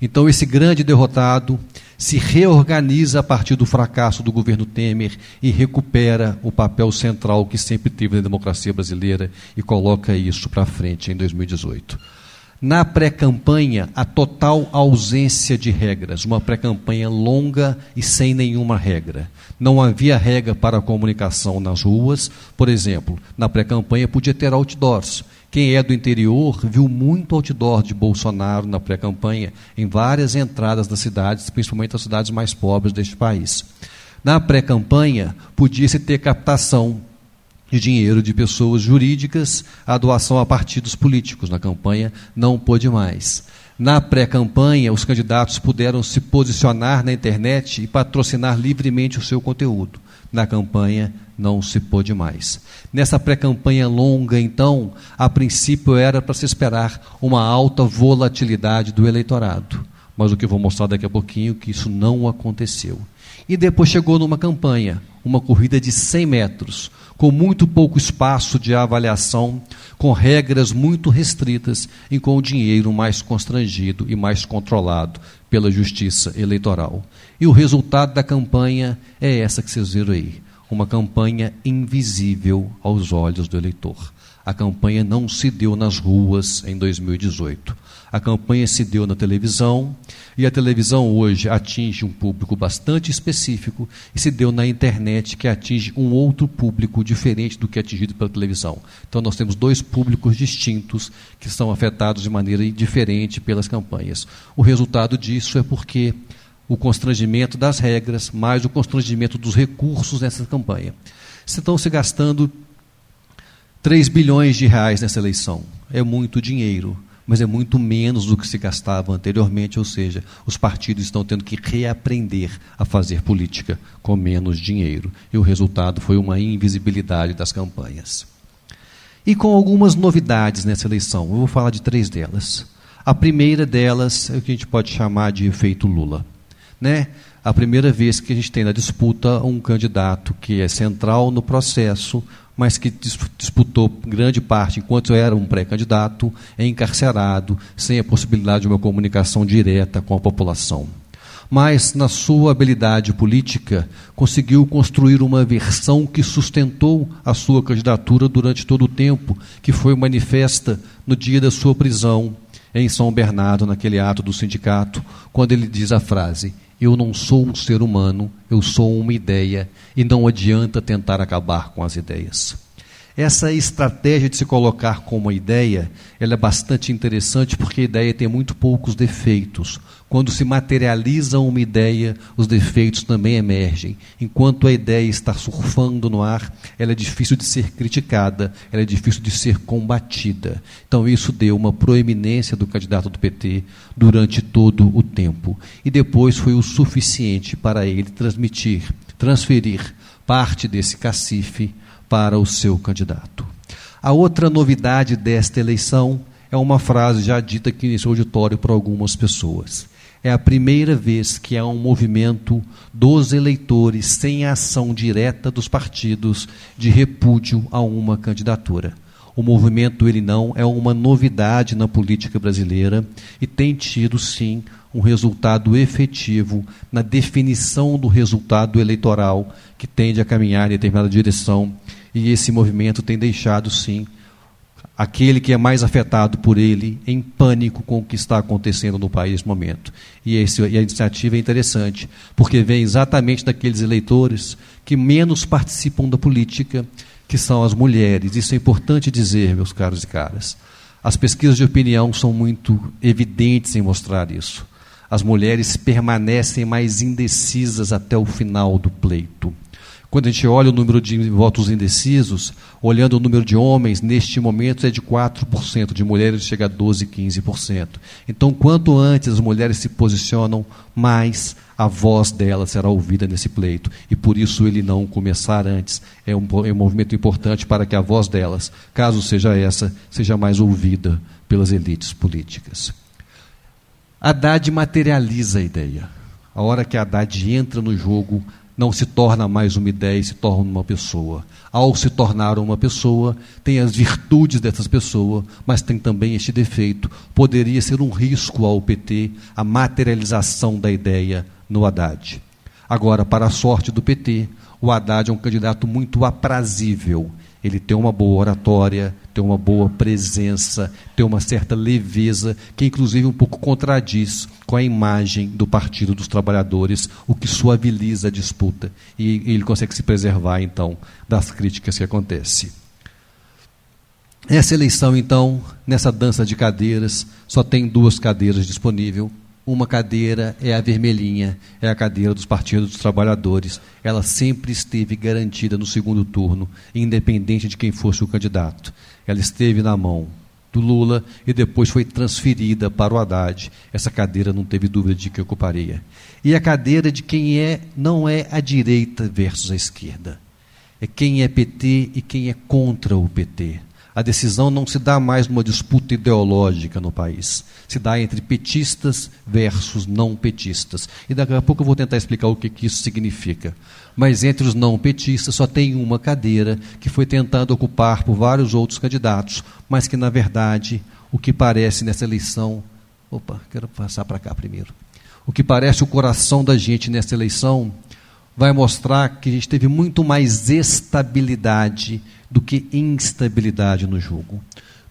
Então, esse grande derrotado se reorganiza a partir do fracasso do governo Temer e recupera o papel central que sempre teve na democracia brasileira e coloca isso para frente em 2018. Na pré-campanha, a total ausência de regras, uma pré-campanha longa e sem nenhuma regra. Não havia regra para a comunicação nas ruas, por exemplo, na pré-campanha podia ter outdoors. Quem é do interior viu muito outdoor de Bolsonaro na pré-campanha, em várias entradas das cidades, principalmente as cidades mais pobres deste país. Na pré-campanha, podia-se ter captação de dinheiro de pessoas jurídicas, a doação a partidos políticos. Na campanha não pôde mais. Na pré-campanha, os candidatos puderam se posicionar na internet e patrocinar livremente o seu conteúdo. Na campanha, não se pôde mais. Nessa pré-campanha longa, então, a princípio era para se esperar uma alta volatilidade do eleitorado. Mas o que eu vou mostrar daqui a pouquinho, que isso não aconteceu. E depois chegou numa campanha, uma corrida de 100 metros, com muito pouco espaço de avaliação, com regras muito restritas e com o dinheiro mais constrangido e mais controlado pela justiça eleitoral. E o resultado da campanha é essa que vocês viram aí: uma campanha invisível aos olhos do eleitor. A campanha não se deu nas ruas em 2018. A campanha se deu na televisão, e a televisão hoje atinge um público bastante específico, e se deu na internet, que atinge um outro público diferente do que é atingido pela televisão. Então, nós temos dois públicos distintos que são afetados de maneira diferente pelas campanhas. O resultado disso é porque o constrangimento das regras, mais o constrangimento dos recursos nessa campanha. Estão se gastando 3 bilhões de reais nessa eleição. É muito dinheiro mas é muito menos do que se gastava anteriormente, ou seja, os partidos estão tendo que reaprender a fazer política com menos dinheiro. E o resultado foi uma invisibilidade das campanhas. E com algumas novidades nessa eleição, eu vou falar de três delas. A primeira delas é o que a gente pode chamar de efeito Lula. Né? A primeira vez que a gente tem na disputa um candidato que é central no processo, mas que disputou grande parte, enquanto era um pré-candidato, é encarcerado, sem a possibilidade de uma comunicação direta com a população. Mas, na sua habilidade política, conseguiu construir uma versão que sustentou a sua candidatura durante todo o tempo, que foi manifesta no dia da sua prisão em São Bernardo, naquele ato do sindicato, quando ele diz a frase: eu não sou um ser humano, eu sou uma ideia e não adianta tentar acabar com as ideias. Essa estratégia de se colocar como ideia, ela é bastante interessante porque a ideia tem muito poucos defeitos. Quando se materializa uma ideia, os defeitos também emergem. Enquanto a ideia está surfando no ar, ela é difícil de ser criticada, ela é difícil de ser combatida. Então isso deu uma proeminência do candidato do PT durante todo o tempo. E depois foi o suficiente para ele transmitir, transferir parte desse cacife para o seu candidato. A outra novidade desta eleição é uma frase já dita aqui nesse auditório por algumas pessoas. É a primeira vez que há um movimento dos eleitores sem ação direta dos partidos de repúdio a uma candidatura. O movimento ele não é uma novidade na política brasileira e tem tido sim um resultado efetivo na definição do resultado eleitoral que tende a caminhar em determinada direção e esse movimento tem deixado, sim, aquele que é mais afetado por ele em pânico com o que está acontecendo no país nesse momento. E, esse, e a iniciativa é interessante, porque vem exatamente daqueles eleitores que menos participam da política, que são as mulheres. Isso é importante dizer, meus caros e caras. As pesquisas de opinião são muito evidentes em mostrar isso. As mulheres permanecem mais indecisas até o final do pleito. Quando a gente olha o número de votos indecisos, olhando o número de homens, neste momento é de 4%, de mulheres chega a 12%, 15%. Então, quanto antes as mulheres se posicionam, mais a voz delas será ouvida nesse pleito. E por isso ele não começar antes. É um, é um movimento importante para que a voz delas, caso seja essa, seja mais ouvida pelas elites políticas. Haddad materializa a ideia. A hora que Haddad entra no jogo, não se torna mais uma ideia se torna uma pessoa. Ao se tornar uma pessoa, tem as virtudes dessas pessoas, mas tem também este defeito. Poderia ser um risco ao PT a materialização da ideia no Haddad. Agora, para a sorte do PT, o Haddad é um candidato muito aprazível. Ele tem uma boa oratória, ter uma boa presença, ter uma certa leveza, que inclusive um pouco contradiz com a imagem do Partido dos Trabalhadores, o que suaviza a disputa e ele consegue se preservar então das críticas que acontecem. Essa eleição, então, nessa dança de cadeiras, só tem duas cadeiras disponíveis uma cadeira é a vermelhinha, é a cadeira dos partidos dos trabalhadores. Ela sempre esteve garantida no segundo turno, independente de quem fosse o candidato. Ela esteve na mão do Lula e depois foi transferida para o Haddad. Essa cadeira não teve dúvida de que ocuparia. E a cadeira de quem é não é a direita versus a esquerda. É quem é PT e quem é contra o PT. A decisão não se dá mais numa disputa ideológica no país. Se dá entre petistas versus não petistas. E daqui a pouco eu vou tentar explicar o que, que isso significa. Mas entre os não petistas só tem uma cadeira que foi tentando ocupar por vários outros candidatos, mas que, na verdade, o que parece nessa eleição. Opa, quero passar para cá primeiro. O que parece o coração da gente nessa eleição vai mostrar que a gente teve muito mais estabilidade do que instabilidade no jogo.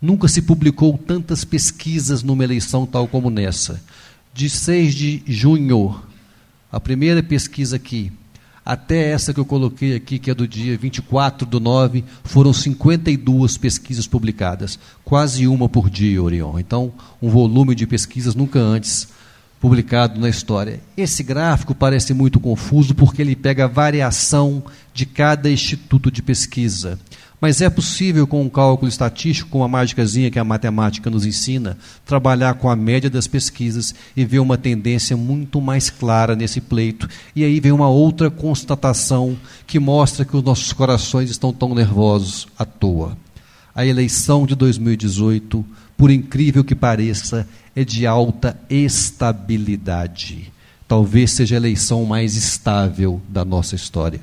Nunca se publicou tantas pesquisas numa eleição tal como nessa. De 6 de junho, a primeira pesquisa aqui, até essa que eu coloquei aqui, que é do dia 24 do 9, foram 52 pesquisas publicadas, quase uma por dia, Orion. Então, um volume de pesquisas nunca antes publicado na história. Esse gráfico parece muito confuso porque ele pega a variação de cada instituto de pesquisa. Mas é possível, com um cálculo estatístico, com a mágicazinha que a matemática nos ensina, trabalhar com a média das pesquisas e ver uma tendência muito mais clara nesse pleito. E aí vem uma outra constatação que mostra que os nossos corações estão tão nervosos à toa. A eleição de 2018, por incrível que pareça, é de alta estabilidade. Talvez seja a eleição mais estável da nossa história.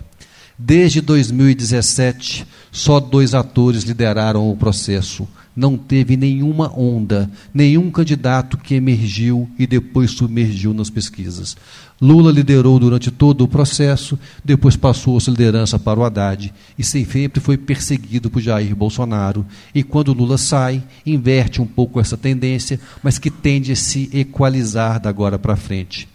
Desde 2017, só dois atores lideraram o processo. Não teve nenhuma onda, nenhum candidato que emergiu e depois submergiu nas pesquisas. Lula liderou durante todo o processo, depois passou a sua liderança para o Haddad e sempre foi perseguido por Jair Bolsonaro. E quando Lula sai, inverte um pouco essa tendência, mas que tende a se equalizar da agora para frente.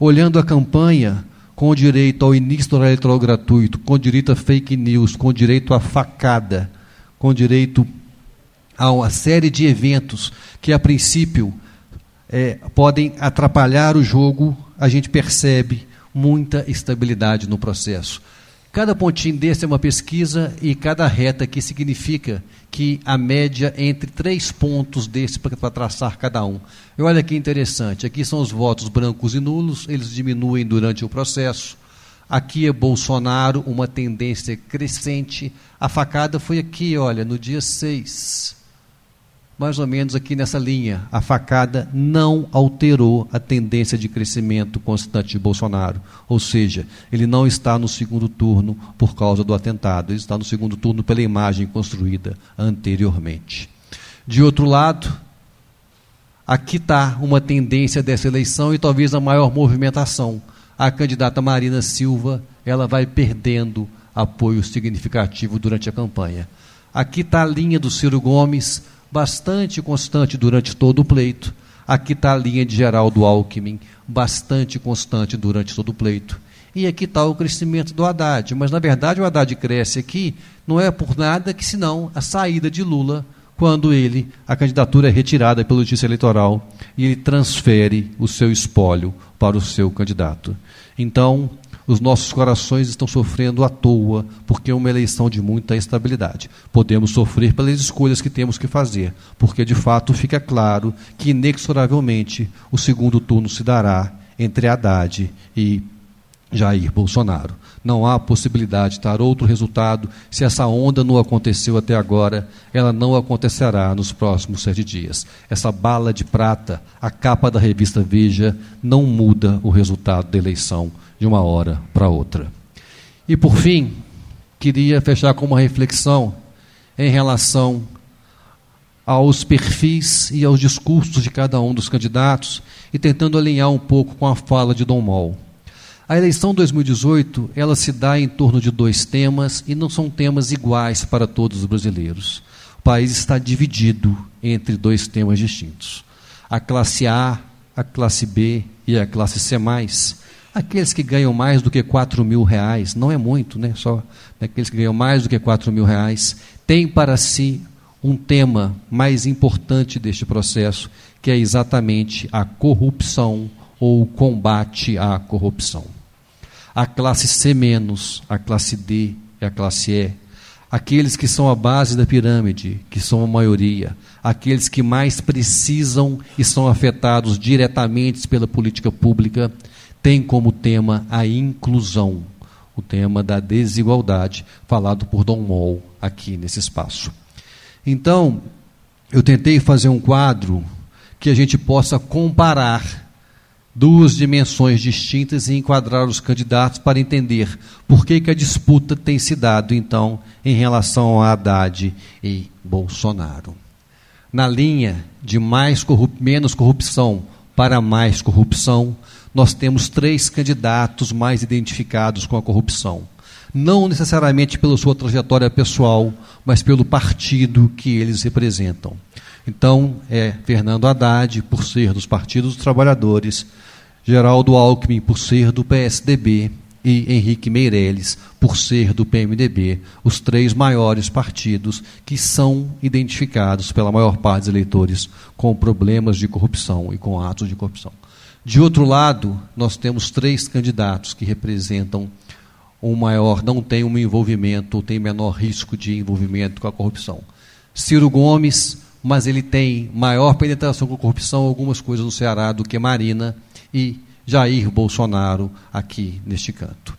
Olhando a campanha, com direito ao início do eleitoral gratuito, com direito a fake news, com direito à facada, com direito a uma série de eventos que, a princípio, é, podem atrapalhar o jogo, a gente percebe muita estabilidade no processo. Cada pontinho desse é uma pesquisa e cada reta aqui significa que a média entre três pontos desse para traçar cada um. E olha que interessante, aqui são os votos brancos e nulos, eles diminuem durante o processo. Aqui é Bolsonaro, uma tendência crescente. A facada foi aqui, olha, no dia 6 mais ou menos aqui nessa linha. A facada não alterou a tendência de crescimento constante de Bolsonaro. Ou seja, ele não está no segundo turno por causa do atentado, ele está no segundo turno pela imagem construída anteriormente. De outro lado, aqui está uma tendência dessa eleição e talvez a maior movimentação. A candidata Marina Silva ela vai perdendo apoio significativo durante a campanha. Aqui está a linha do Ciro Gomes bastante constante durante todo o pleito. Aqui está a linha de Geraldo Alckmin, bastante constante durante todo o pleito. E aqui está o crescimento do Haddad. Mas, na verdade, o Haddad cresce aqui não é por nada que senão a saída de Lula, quando ele, a candidatura é retirada pela Justiça Eleitoral e ele transfere o seu espólio para o seu candidato. Então, os nossos corações estão sofrendo à toa, porque é uma eleição de muita instabilidade. Podemos sofrer pelas escolhas que temos que fazer, porque de fato fica claro que inexoravelmente o segundo turno se dará entre Haddad e Jair Bolsonaro. Não há possibilidade de dar outro resultado. Se essa onda não aconteceu até agora, ela não acontecerá nos próximos sete dias. Essa bala de prata, a capa da revista Veja, não muda o resultado da eleição de uma hora para outra. E por fim, queria fechar com uma reflexão em relação aos perfis e aos discursos de cada um dos candidatos e tentando alinhar um pouco com a fala de Dom Mol. A eleição 2018, ela se dá em torno de dois temas e não são temas iguais para todos os brasileiros. país está dividido entre dois temas distintos. A classe A, a classe B e a classe C. Aqueles que ganham mais do que 4 mil reais, não é muito, né? Só aqueles que ganham mais do que 4 mil reais, têm para si um tema mais importante deste processo, que é exatamente a corrupção ou o combate à corrupção. A classe C-, a classe D e a classe E, aqueles que são a base da pirâmide, que são a maioria, aqueles que mais precisam e são afetados diretamente pela política pública, têm como tema a inclusão, o tema da desigualdade, falado por Dom Moll aqui nesse espaço. Então, eu tentei fazer um quadro que a gente possa comparar duas dimensões distintas e enquadrar os candidatos para entender por que, que a disputa tem se dado, então, em relação a Haddad e Bolsonaro. Na linha de mais menos corrupção para mais corrupção, nós temos três candidatos mais identificados com a corrupção não necessariamente pela sua trajetória pessoal, mas pelo partido que eles representam. Então, é Fernando Haddad, por ser dos partidos dos trabalhadores, Geraldo Alckmin, por ser do PSDB, e Henrique Meirelles, por ser do PMDB, os três maiores partidos que são identificados pela maior parte dos eleitores com problemas de corrupção e com atos de corrupção. De outro lado, nós temos três candidatos que representam o maior não tem um envolvimento, ou tem menor risco de envolvimento com a corrupção. Ciro Gomes, mas ele tem maior penetração com corrupção, algumas coisas no Ceará do que Marina e Jair Bolsonaro aqui neste canto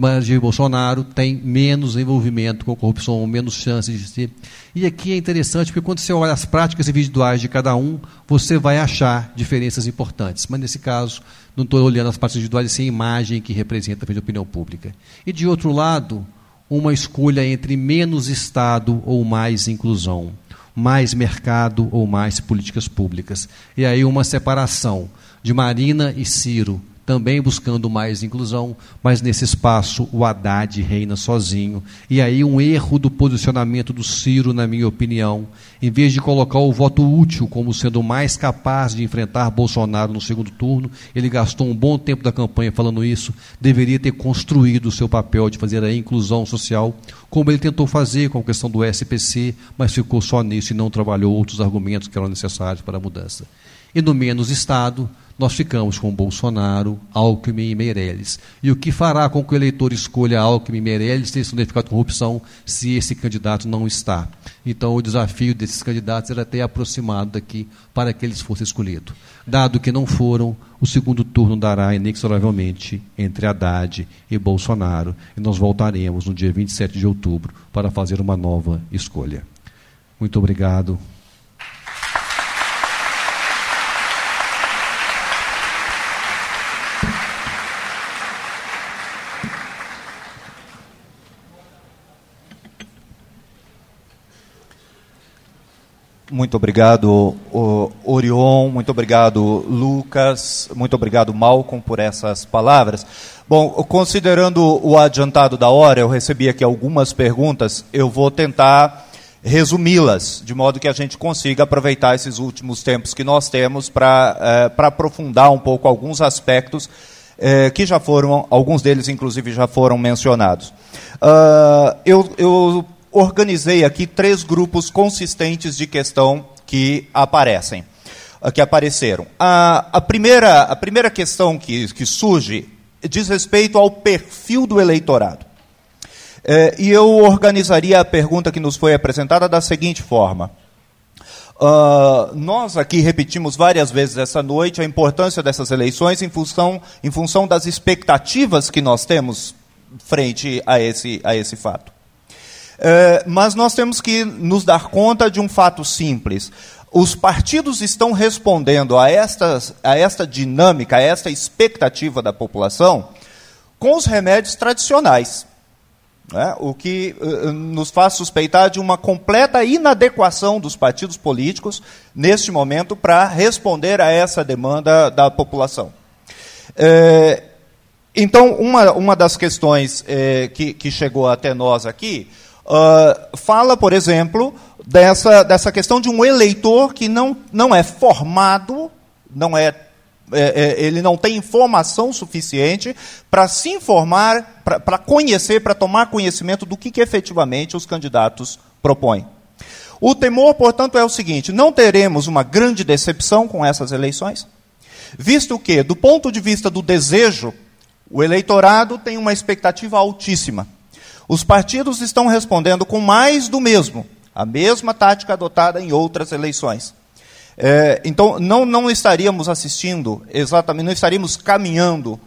mas Jair Bolsonaro tem menos envolvimento com a corrupção, menos chances de ser. E aqui é interessante porque quando você olha as práticas individuais de cada um, você vai achar diferenças importantes. Mas nesse caso, não estou olhando as práticas individuais, sim a imagem que representa a opinião pública. E de outro lado, uma escolha entre menos Estado ou mais inclusão, mais mercado ou mais políticas públicas. E aí uma separação de Marina e Ciro também buscando mais inclusão, mas nesse espaço o Haddad reina sozinho. E aí um erro do posicionamento do Ciro, na minha opinião, em vez de colocar o voto útil como sendo mais capaz de enfrentar Bolsonaro no segundo turno, ele gastou um bom tempo da campanha falando isso, deveria ter construído o seu papel de fazer a inclusão social, como ele tentou fazer com a questão do SPC, mas ficou só nisso e não trabalhou outros argumentos que eram necessários para a mudança. E no menos Estado, nós ficamos com Bolsonaro, Alckmin e Meirelles. E o que fará com que o eleitor escolha Alckmin e Meirelles ter identificado corrupção se esse candidato não está? Então, o desafio desses candidatos era ter aproximado daqui para que eles fossem escolhidos. Dado que não foram, o segundo turno dará inexoravelmente entre Haddad e Bolsonaro. E nós voltaremos no dia 27 de outubro para fazer uma nova escolha. Muito obrigado. Muito obrigado, Orion, muito obrigado, Lucas, muito obrigado, Malcolm, por essas palavras. Bom, considerando o adiantado da hora, eu recebi aqui algumas perguntas, eu vou tentar resumi-las, de modo que a gente consiga aproveitar esses últimos tempos que nós temos para é, aprofundar um pouco alguns aspectos é, que já foram, alguns deles inclusive já foram mencionados. Uh, eu, eu organizei aqui três grupos consistentes de questão que aparecem, ah, que apareceram. A, a, primeira, a primeira questão que, que surge diz respeito ao perfil do eleitorado. É, e eu organizaria a pergunta que nos foi apresentada da seguinte forma. Uh, nós aqui repetimos várias vezes essa noite a importância dessas eleições em função, em função das expectativas que nós temos frente a esse, a esse fato. É, mas nós temos que nos dar conta de um fato simples. Os partidos estão respondendo a esta, a esta dinâmica, a esta expectativa da população, com os remédios tradicionais. Né? O que uh, nos faz suspeitar de uma completa inadequação dos partidos políticos, neste momento, para responder a essa demanda da população. É, então, uma, uma das questões é, que, que chegou até nós aqui uh, fala, por exemplo, dessa, dessa questão de um eleitor que não, não é formado, não é, é, é ele não tem informação suficiente para se informar, para conhecer, para tomar conhecimento do que, que efetivamente os candidatos propõem. O temor, portanto, é o seguinte: não teremos uma grande decepção com essas eleições, visto que, do ponto de vista do desejo, o eleitorado tem uma expectativa altíssima. Os partidos estão respondendo com mais do mesmo, a mesma tática adotada em outras eleições. É, então, não, não estaríamos assistindo exatamente, não estaríamos caminhando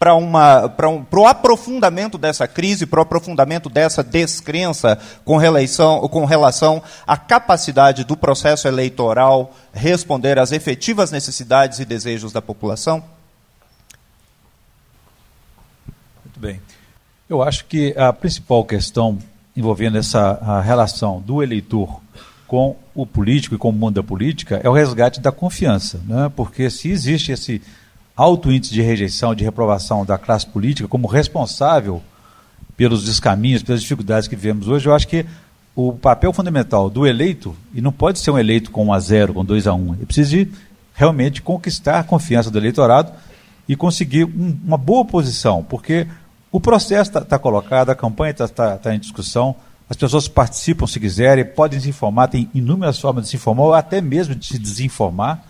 para um, o aprofundamento dessa crise, para o aprofundamento dessa descrença com relação, com relação à capacidade do processo eleitoral responder às efetivas necessidades e desejos da população? Muito bem. Eu acho que a principal questão envolvendo essa relação do eleitor com o político e com o mundo da política é o resgate da confiança, né? porque se existe esse alto índice de rejeição, de reprovação da classe política como responsável pelos descaminhos, pelas dificuldades que vivemos hoje, eu acho que o papel fundamental do eleito, e não pode ser um eleito com 1 a 0, com 2 a 1, ele precisa de realmente conquistar a confiança do eleitorado e conseguir um, uma boa posição, porque o processo está tá colocado, a campanha está tá, tá em discussão, as pessoas participam se quiserem, podem se informar, tem inúmeras formas de se informar, ou até mesmo de se desinformar.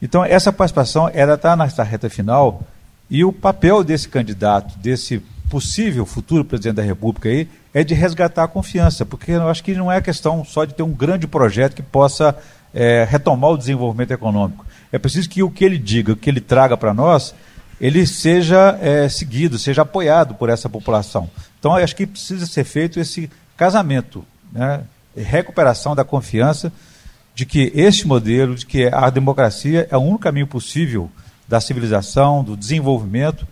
Então, essa participação está nessa reta final e o papel desse candidato, desse possível futuro presidente da República aí, é de resgatar a confiança, porque eu acho que não é questão só de ter um grande projeto que possa é, retomar o desenvolvimento econômico. É preciso que o que ele diga, o que ele traga para nós, ele seja é, seguido, seja apoiado por essa população. Então, acho que precisa ser feito esse casamento, né? recuperação da confiança de que este modelo, de que a democracia é o único caminho possível da civilização, do desenvolvimento,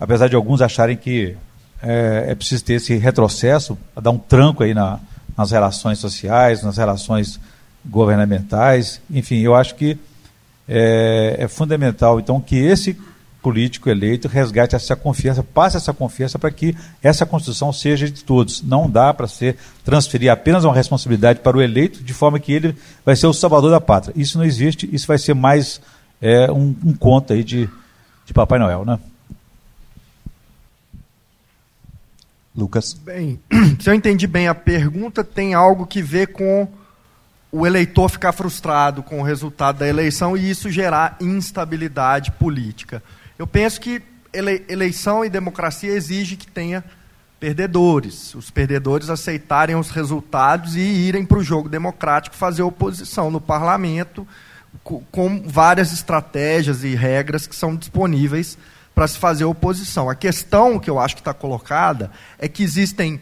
apesar de alguns acharem que é, é preciso ter esse retrocesso, dar um tranco aí na, nas relações sociais, nas relações governamentais, enfim, eu acho que é, é fundamental então que esse político eleito resgate essa confiança, passe essa confiança para que essa Constituição seja de todos. Não dá para ser transferir apenas uma responsabilidade para o eleito, de forma que ele vai ser o salvador da pátria. Isso não existe, isso vai ser mais é, um, um conto aí de, de Papai Noel, né? Lucas. Bem, se eu entendi bem a pergunta, tem algo que ver com o eleitor ficar frustrado com o resultado da eleição e isso gerar instabilidade política. Eu penso que ele, eleição e democracia exige que tenha perdedores. Os perdedores aceitarem os resultados e irem para o jogo democrático fazer oposição no parlamento com, com várias estratégias e regras que são disponíveis para se fazer oposição. A questão que eu acho que está colocada é que existem,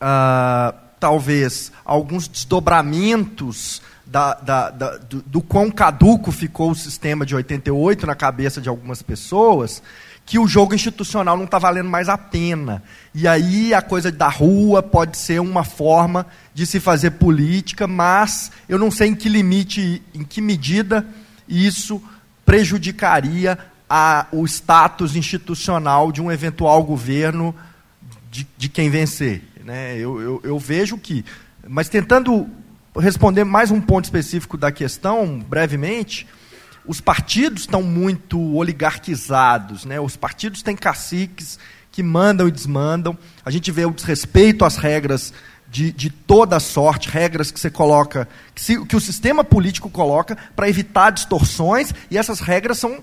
ah, talvez, alguns desdobramentos da, da, da, do, do quão caduco ficou o sistema de 88 na cabeça de algumas pessoas, que o jogo institucional não está valendo mais a pena. E aí a coisa da rua pode ser uma forma de se fazer política, mas eu não sei em que limite, em que medida isso prejudicaria a, o status institucional de um eventual governo de, de quem vencer. Né? Eu, eu, eu vejo que. Mas tentando responder mais um ponto específico da questão, brevemente, os partidos estão muito oligarquizados, né? os partidos têm caciques que mandam e desmandam. A gente vê o desrespeito às regras de, de toda sorte, regras que você coloca, que, se, que o sistema político coloca para evitar distorções, e essas regras são.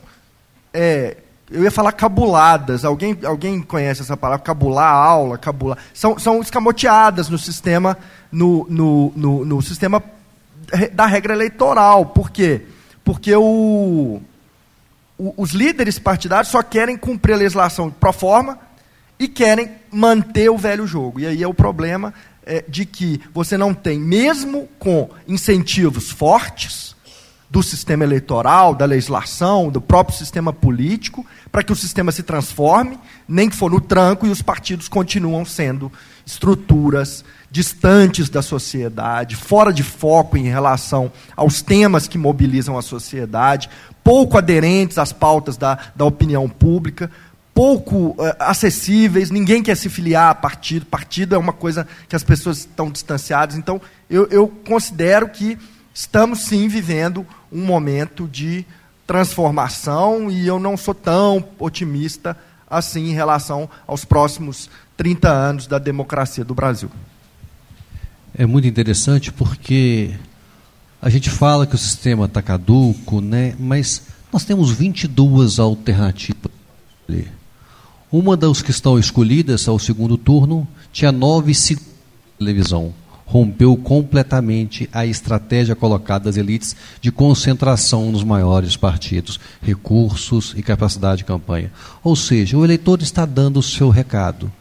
É, eu ia falar cabuladas. Alguém, alguém conhece essa palavra? Cabular a aula, cabular. São, são escamoteadas no sistema no, no, no, no sistema da regra eleitoral. Por quê? Porque o, o, os líderes partidários só querem cumprir a legislação pro forma e querem manter o velho jogo. E aí é o problema é, de que você não tem, mesmo com incentivos fortes do sistema eleitoral, da legislação, do próprio sistema político, para que o sistema se transforme, nem que for no tranco, e os partidos continuam sendo estruturas distantes da sociedade, fora de foco em relação aos temas que mobilizam a sociedade, pouco aderentes às pautas da, da opinião pública, pouco uh, acessíveis, ninguém quer se filiar a partido, partido é uma coisa que as pessoas estão distanciadas. Então, eu, eu considero que estamos sim vivendo um momento de transformação e eu não sou tão otimista assim em relação aos próximos 30 anos da democracia do Brasil. É muito interessante porque a gente fala que o sistema está caduco, né? mas nós temos 22 alternativas. Uma das que estão escolhidas ao segundo turno tinha nove televisão. Rompeu completamente a estratégia colocada das elites de concentração nos maiores partidos, recursos e capacidade de campanha. Ou seja, o eleitor está dando o seu recado.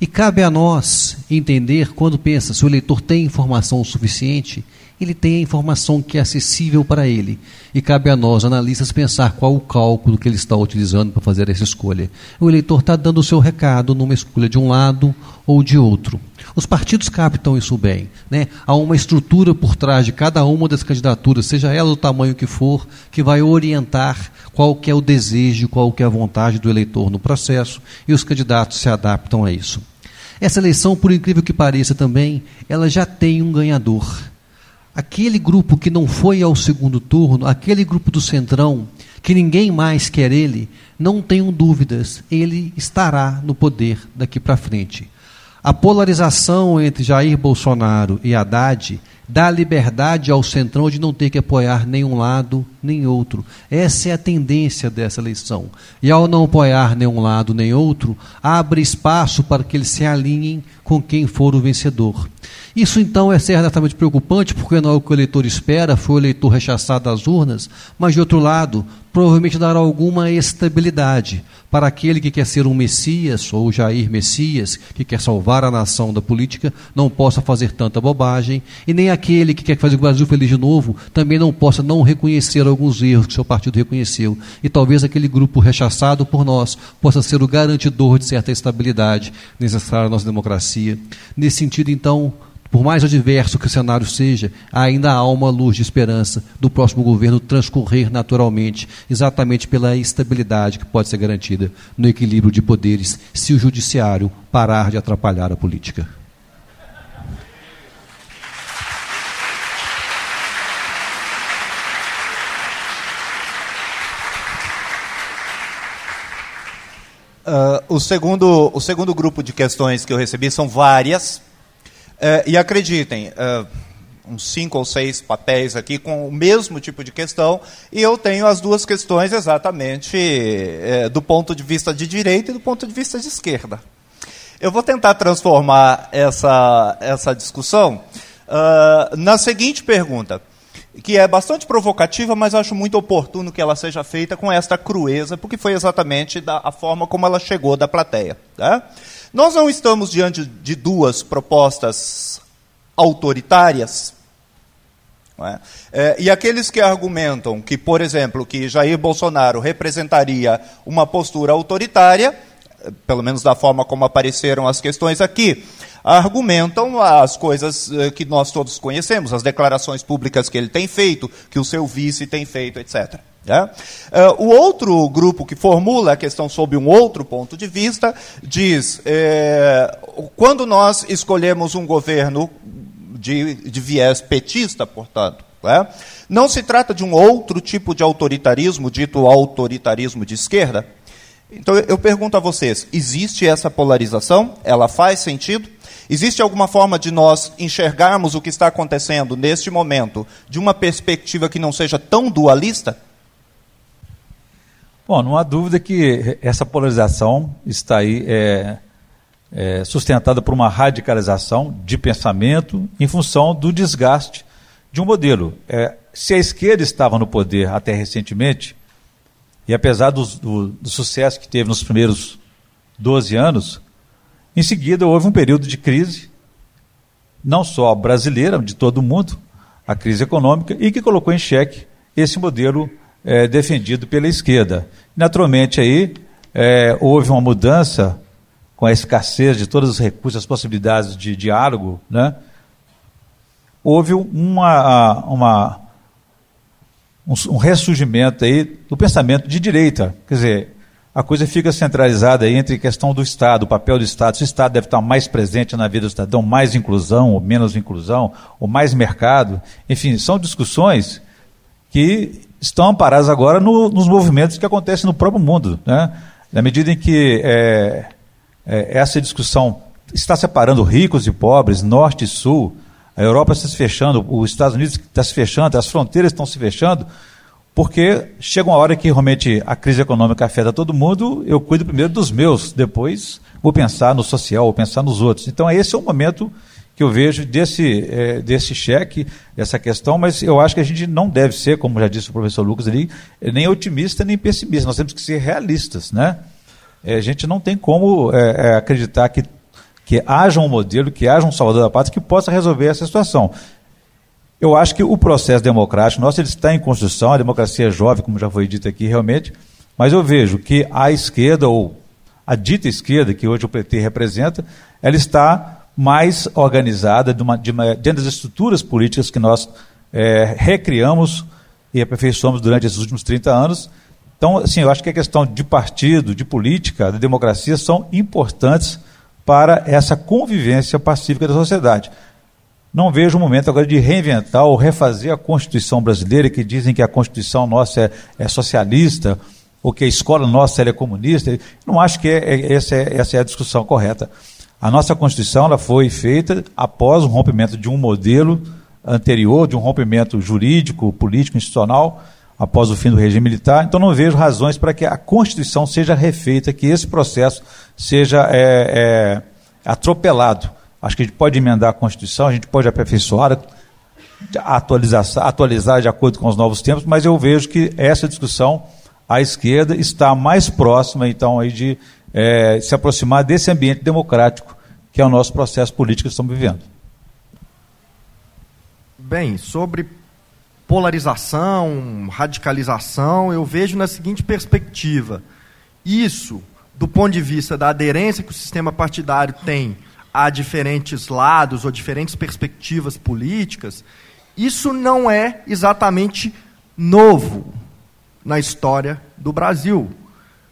E cabe a nós entender quando pensa se o eleitor tem informação suficiente ele tem a informação que é acessível para ele. E cabe a nós, analistas, pensar qual o cálculo que ele está utilizando para fazer essa escolha. O eleitor está dando o seu recado numa escolha de um lado ou de outro. Os partidos captam isso bem. Né? Há uma estrutura por trás de cada uma das candidaturas, seja ela do tamanho que for, que vai orientar qual que é o desejo, qual que é a vontade do eleitor no processo, e os candidatos se adaptam a isso. Essa eleição, por incrível que pareça também, ela já tem um ganhador aquele grupo que não foi ao segundo turno, aquele grupo do Centrão, que ninguém mais quer ele, não tenham dúvidas, ele estará no poder daqui para frente. A polarização entre Jair Bolsonaro e Haddad dá liberdade ao Centrão de não ter que apoiar nenhum lado nem outro. Essa é a tendência dessa eleição. E ao não apoiar nenhum lado nem outro, abre espaço para que eles se alinhem com quem for o vencedor. Isso então é certamente preocupante, porque não é o que o eleitor espera, foi o eleitor rechaçado das urnas, mas de outro lado, provavelmente dará alguma estabilidade para aquele que quer ser um Messias, ou Jair Messias, que quer salvar a nação da política, não possa fazer tanta bobagem, e nem aquele que quer fazer o Brasil feliz de novo, também não possa não reconhecer alguns erros que seu partido reconheceu. E talvez aquele grupo rechaçado por nós possa ser o garantidor de certa estabilidade necessária à nossa democracia. Nesse sentido, então, por mais adverso que o cenário seja, ainda há uma luz de esperança do próximo governo transcorrer naturalmente, exatamente pela estabilidade que pode ser garantida no equilíbrio de poderes, se o judiciário parar de atrapalhar a política. Uh, o, segundo, o segundo grupo de questões que eu recebi são várias, é, e acreditem, é, uns cinco ou seis papéis aqui com o mesmo tipo de questão, e eu tenho as duas questões exatamente é, do ponto de vista de direita e do ponto de vista de esquerda. Eu vou tentar transformar essa, essa discussão uh, na seguinte pergunta, que é bastante provocativa, mas acho muito oportuno que ela seja feita com esta crueza, porque foi exatamente da, a forma como ela chegou da plateia. Tá? Nós não estamos diante de duas propostas autoritárias. É? É, e aqueles que argumentam que, por exemplo, que Jair Bolsonaro representaria uma postura autoritária, pelo menos da forma como apareceram as questões aqui, argumentam as coisas eh, que nós todos conhecemos, as declarações públicas que ele tem feito, que o seu vice tem feito, etc. É? Uh, o outro grupo que formula a questão sob um outro ponto de vista diz: é, quando nós escolhemos um governo de, de viés petista, portanto, é? não se trata de um outro tipo de autoritarismo, dito autoritarismo de esquerda. Então eu pergunto a vocês: existe essa polarização? Ela faz sentido? Existe alguma forma de nós enxergarmos o que está acontecendo neste momento de uma perspectiva que não seja tão dualista? Bom, não há dúvida que essa polarização está aí é, é, sustentada por uma radicalização de pensamento em função do desgaste de um modelo. É, se a esquerda estava no poder até recentemente, e apesar do, do, do sucesso que teve nos primeiros 12 anos, em seguida houve um período de crise, não só brasileira, de todo mundo, a crise econômica, e que colocou em xeque esse modelo é, defendido pela esquerda. Naturalmente, aí é, houve uma mudança com a escassez de todos os recursos, as possibilidades de diálogo, né? houve uma, uma, um, um ressurgimento aí do pensamento de direita. Quer dizer, a coisa fica centralizada entre questão do Estado, o papel do Estado. Se o Estado deve estar mais presente na vida do cidadão, mais inclusão ou menos inclusão, ou mais mercado. Enfim, são discussões que estão amparadas agora no, nos movimentos que acontecem no próprio mundo. Né? Na medida em que é, é, essa discussão está separando ricos e pobres, norte e sul, a Europa está se fechando, os Estados Unidos está se fechando, as fronteiras estão se fechando, porque chega uma hora que realmente a crise econômica afeta todo mundo, eu cuido primeiro dos meus, depois vou pensar no social, vou pensar nos outros. Então, esse é o momento que eu vejo desse, é, desse cheque, dessa questão, mas eu acho que a gente não deve ser, como já disse o professor Lucas ali, nem otimista nem pessimista, nós temos que ser realistas. Né? É, a gente não tem como é acreditar que, que haja um modelo, que haja um salvador da pátria que possa resolver essa situação. Eu acho que o processo democrático nosso ele está em construção, a democracia é jovem, como já foi dito aqui realmente, mas eu vejo que a esquerda, ou a dita esquerda, que hoje o PT representa, ela está mais organizada de uma, de uma, dentro das estruturas políticas que nós é, recriamos e aperfeiçoamos durante esses últimos 30 anos. Então, assim, eu acho que a questão de partido, de política, de democracia são importantes para essa convivência pacífica da sociedade. Não vejo o momento agora de reinventar ou refazer a Constituição brasileira, que dizem que a Constituição nossa é, é socialista, ou que a escola nossa é comunista. Não acho que é, é, essa, é, essa é a discussão correta. A nossa Constituição ela foi feita após o rompimento de um modelo anterior, de um rompimento jurídico, político, institucional, após o fim do regime militar. Então, não vejo razões para que a Constituição seja refeita, que esse processo seja é, é, atropelado. Acho que a gente pode emendar a Constituição, a gente pode aperfeiçoar, atualizar, atualizar de acordo com os novos tempos, mas eu vejo que essa discussão, à esquerda, está mais próxima, então, aí de é, se aproximar desse ambiente democrático que é o nosso processo político que estamos vivendo. Bem, sobre polarização, radicalização, eu vejo na seguinte perspectiva. Isso, do ponto de vista da aderência que o sistema partidário tem a diferentes lados ou diferentes perspectivas políticas, isso não é exatamente novo na história do Brasil.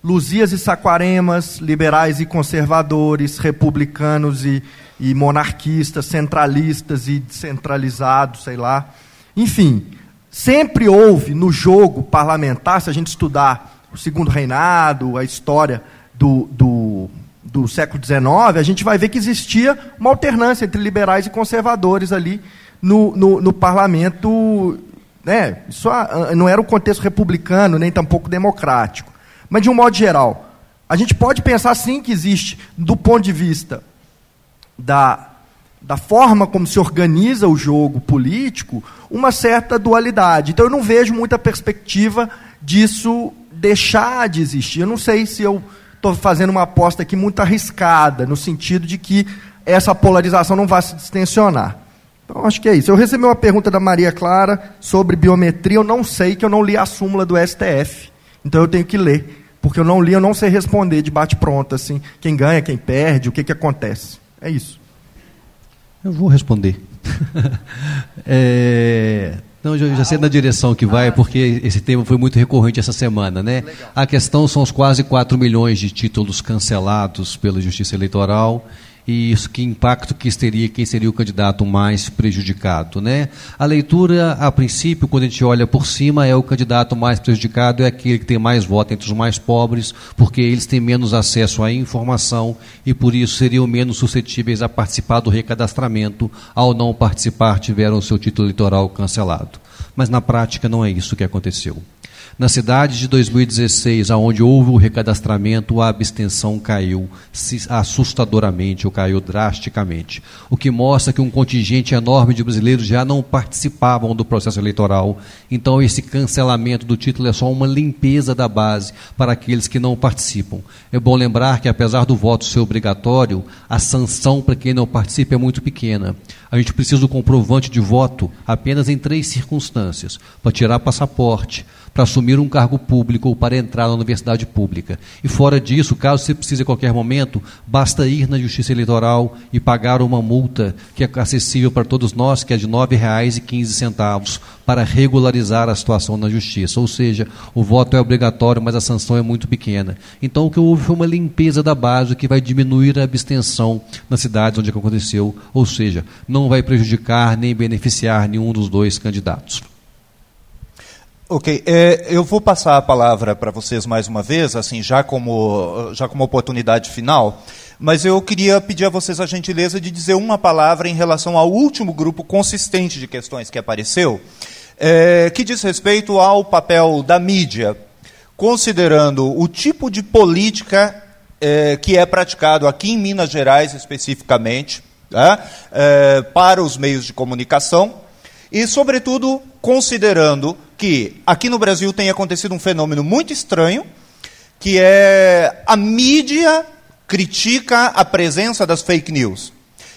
Luzias e Saquaremas, liberais e conservadores, republicanos e, e monarquistas, centralistas e descentralizados, sei lá. Enfim, sempre houve no jogo parlamentar, se a gente estudar o segundo reinado, a história do, do do século XIX, a gente vai ver que existia uma alternância entre liberais e conservadores ali no, no, no parlamento. Né? Isso não era o contexto republicano, nem tampouco democrático. Mas, de um modo geral, a gente pode pensar sim que existe, do ponto de vista da, da forma como se organiza o jogo político, uma certa dualidade. Então, eu não vejo muita perspectiva disso deixar de existir. Eu não sei se eu estou fazendo uma aposta aqui muito arriscada, no sentido de que essa polarização não vai se distensionar. Então, acho que é isso. Eu recebi uma pergunta da Maria Clara sobre biometria. Eu não sei, que eu não li a súmula do STF. Então, eu tenho que ler. Porque eu não li, eu não sei responder de bate-pronto, assim, quem ganha, quem perde, o que, que acontece. É isso. Eu vou responder. é, não, já, já sei na direção que vai, porque esse tema foi muito recorrente essa semana, né? A questão são os quase 4 milhões de títulos cancelados pela Justiça Eleitoral e isso que impacto que teria quem seria o candidato mais prejudicado, né? A leitura, a princípio, quando a gente olha por cima, é o candidato mais prejudicado é aquele que tem mais voto entre os mais pobres, porque eles têm menos acesso à informação e por isso seriam menos suscetíveis a participar do recadastramento, ao não participar tiveram o seu título eleitoral cancelado. Mas na prática não é isso que aconteceu. Na cidade de 2016, aonde houve o recadastramento, a abstenção caiu assustadoramente, ou caiu drasticamente, o que mostra que um contingente enorme de brasileiros já não participavam do processo eleitoral. Então, esse cancelamento do título é só uma limpeza da base para aqueles que não participam. É bom lembrar que, apesar do voto ser obrigatório, a sanção para quem não participa é muito pequena. A gente precisa do comprovante de voto apenas em três circunstâncias: para tirar passaporte, para assumir um cargo público ou para entrar na universidade pública. E fora disso, caso você precise a qualquer momento, basta ir na Justiça Eleitoral e pagar uma multa que é acessível para todos nós, que é de R$ 9,15, para regularizar a situação na Justiça. Ou seja, o voto é obrigatório, mas a sanção é muito pequena. Então, o que houve foi uma limpeza da base que vai diminuir a abstenção nas cidades onde aconteceu, ou seja, não vai prejudicar nem beneficiar nenhum dos dois candidatos. Ok, é, eu vou passar a palavra para vocês mais uma vez, assim, já como, já como oportunidade final, mas eu queria pedir a vocês a gentileza de dizer uma palavra em relação ao último grupo consistente de questões que apareceu, é, que diz respeito ao papel da mídia, considerando o tipo de política é, que é praticado aqui em Minas Gerais especificamente, tá? é, para os meios de comunicação, e, sobretudo, considerando que aqui no Brasil tem acontecido um fenômeno muito estranho, que é a mídia critica a presença das fake news.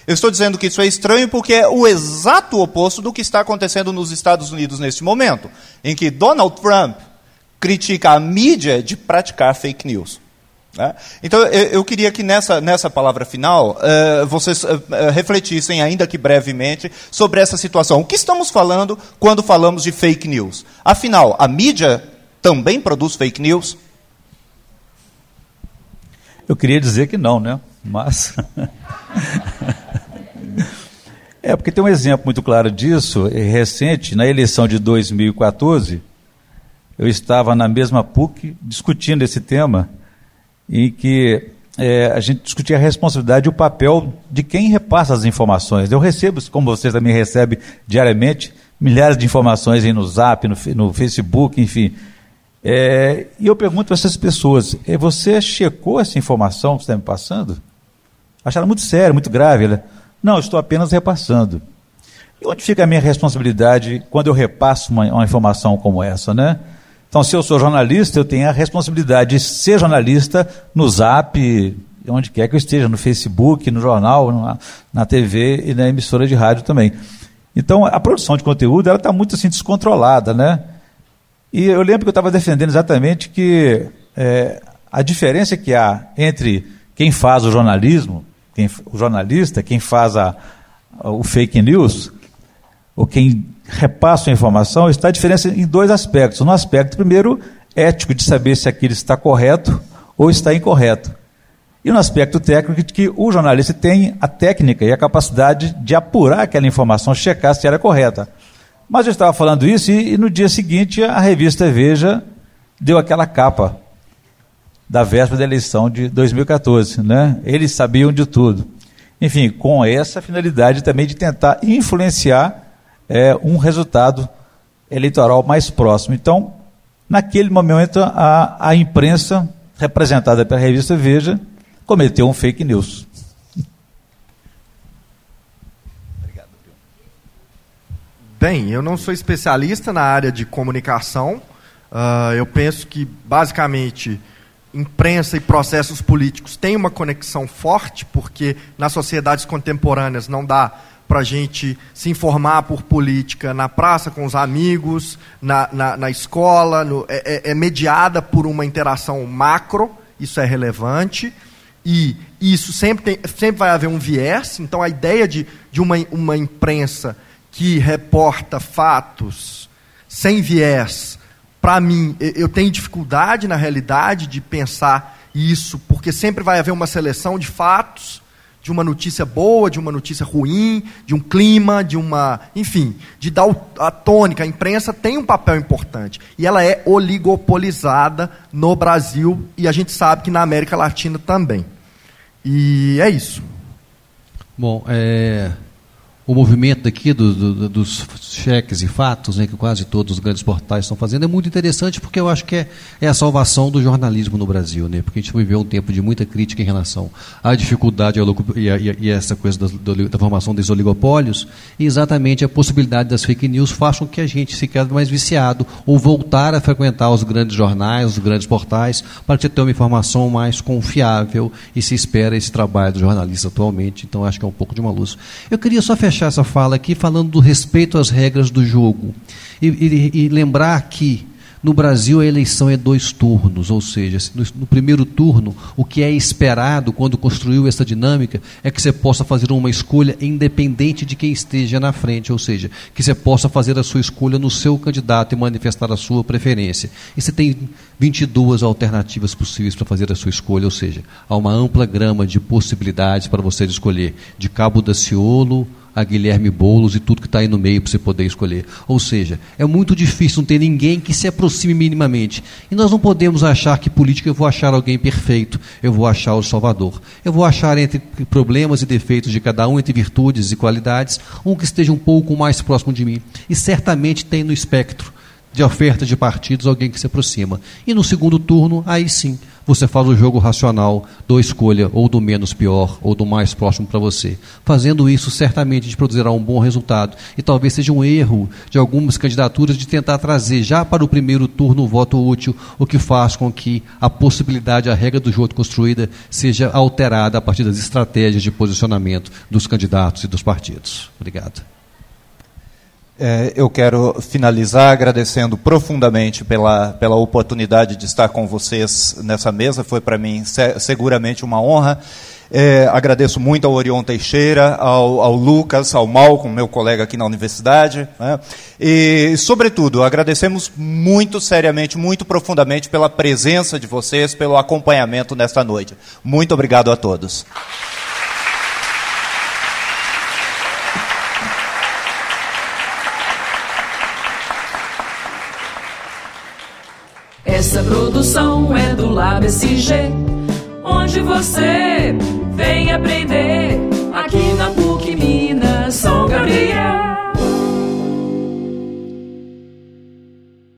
Eu estou dizendo que isso é estranho porque é o exato oposto do que está acontecendo nos Estados Unidos neste momento, em que Donald Trump critica a mídia de praticar fake news. Né? Então, eu, queria que nessa, nessa palavra final uh, vocês uh, refletissem, ainda que brevemente, sobre essa situação. O que estamos falando quando falamos de fake news? Afinal, a mídia também produz fake news? Eu queria dizer que não, né? Mas. é, porque tem um exemplo muito claro disso, recente, na eleição de 2014, eu estava na mesma PUC discutindo esse tema em que é, a gente discutia a responsabilidade e o papel de quem repassa as informações. Eu recebo, como vocês também recebem diariamente, milhares de informações aí no Zap, no, no Facebook, enfim. É, e eu pergunto para essas pessoas: é, você checou essa informação que está me passando? Acharam muito sério, muito grave. Né? Não, estou apenas repassando. E onde fica a minha responsabilidade quando eu repasso uma, uma informação como essa, né? Então, se eu sou jornalista, eu tenho a responsabilidade de ser jornalista no Zap, onde quer que eu esteja, no Facebook, no jornal, na, na TV e na emissora de rádio também. Então, a produção de conteúdo ela está muito assim descontrolada, né? E eu lembro que eu estava defendendo exatamente que é, a diferença que há entre quem faz o jornalismo, quem, o jornalista, quem faz a, o fake news, ou quem repassa a informação está a diferença em dois aspectos. No aspecto, primeiro, ético, de saber se aquilo está correto ou está incorreto. E no aspecto técnico, de que o jornalista tem a técnica e a capacidade de apurar aquela informação, checar se era correta. Mas eu estava falando isso e, e no dia seguinte a revista Veja deu aquela capa da véspera da eleição de 2014. Né? Eles sabiam de tudo. Enfim, com essa finalidade também de tentar influenciar é, um resultado eleitoral mais próximo. Então, naquele momento, a, a imprensa, representada pela revista Veja, cometeu um fake news. Bem, eu não sou especialista na área de comunicação. Uh, eu penso que, basicamente, imprensa e processos políticos têm uma conexão forte, porque nas sociedades contemporâneas não dá para a gente se informar por política na praça com os amigos, na, na, na escola, no, é, é, é mediada por uma interação macro, isso é relevante, e isso sempre, tem, sempre vai haver um viés, então a ideia de, de uma, uma imprensa que reporta fatos sem viés, para mim, eu tenho dificuldade na realidade de pensar isso, porque sempre vai haver uma seleção de fatos de uma notícia boa, de uma notícia ruim, de um clima, de uma. Enfim, de dar a tônica. A imprensa tem um papel importante. E ela é oligopolizada no Brasil e a gente sabe que na América Latina também. E é isso. Bom, é, o movimento aqui do, do, dos cheques e fatos, né, que quase todos os grandes portais estão fazendo, é muito interessante porque eu acho que é, é a salvação do jornalismo no Brasil, né, porque a gente viveu um tempo de muita crítica em relação à dificuldade e, a, e essa coisa da, da, formação dos oligopólios, e exatamente a possibilidade das fake news faz com que a gente se quede mais viciado ou voltar a frequentar os grandes jornais, os grandes portais, para ter uma informação mais confiável e se espera esse trabalho do jornalista atualmente, então acho que é um pouco de uma luz. Eu queria só fechar fechar essa fala aqui falando do respeito às regras do jogo. E, e, e lembrar que No Brasil, a eleição é dois turnos, ou seja, no, no, primeiro turno, o que é esperado quando construiu essa dinâmica é que você possa fazer uma escolha independente de quem esteja na frente, ou seja, que você possa fazer a sua escolha no seu candidato e manifestar a sua preferência. E você tem 22 alternativas possíveis para fazer a sua escolha, ou seja, há uma ampla grama de possibilidades para você escolher, de Cabo da Ciolo a Guilherme Boulos e tudo que está aí no meio para você poder escolher. Ou seja, é muito difícil não ter ninguém que se aproxime minimamente. E nós não podemos achar que política eu vou achar alguém perfeito, eu vou achar o Salvador. Eu vou achar entre problemas e defeitos de cada um, entre virtudes e qualidades, um que esteja um pouco mais próximo de mim. E certamente tem no espectro de oferta de partidos alguém que se aproxima. E no segundo turno, aí sim, você faz o jogo racional do escolha ou do menos pior ou do mais próximo para você. Fazendo isso, certamente gente produzirá um bom resultado. E talvez seja um erro de algumas candidaturas de tentar trazer já para o primeiro turno o voto útil, o que faz com que a possibilidade, a regra do jogo construída, seja alterada a partir das estratégias de posicionamento dos candidatos e dos partidos. Obrigado. É, eu quero finalizar agradecendo profundamente pela, pela oportunidade de estar com vocês nessa mesa. Foi para mim se, seguramente uma honra. É, agradeço muito ao Orion Teixeira, ao, ao, Lucas, ao Malcolm, meu colega aqui na universidade. Né? E, sobretudo, agradecemos muito seriamente, muito profundamente pela presença de vocês, pelo acompanhamento nesta noite. Muito obrigado a todos. Essa produção é do Lab SG, onde você.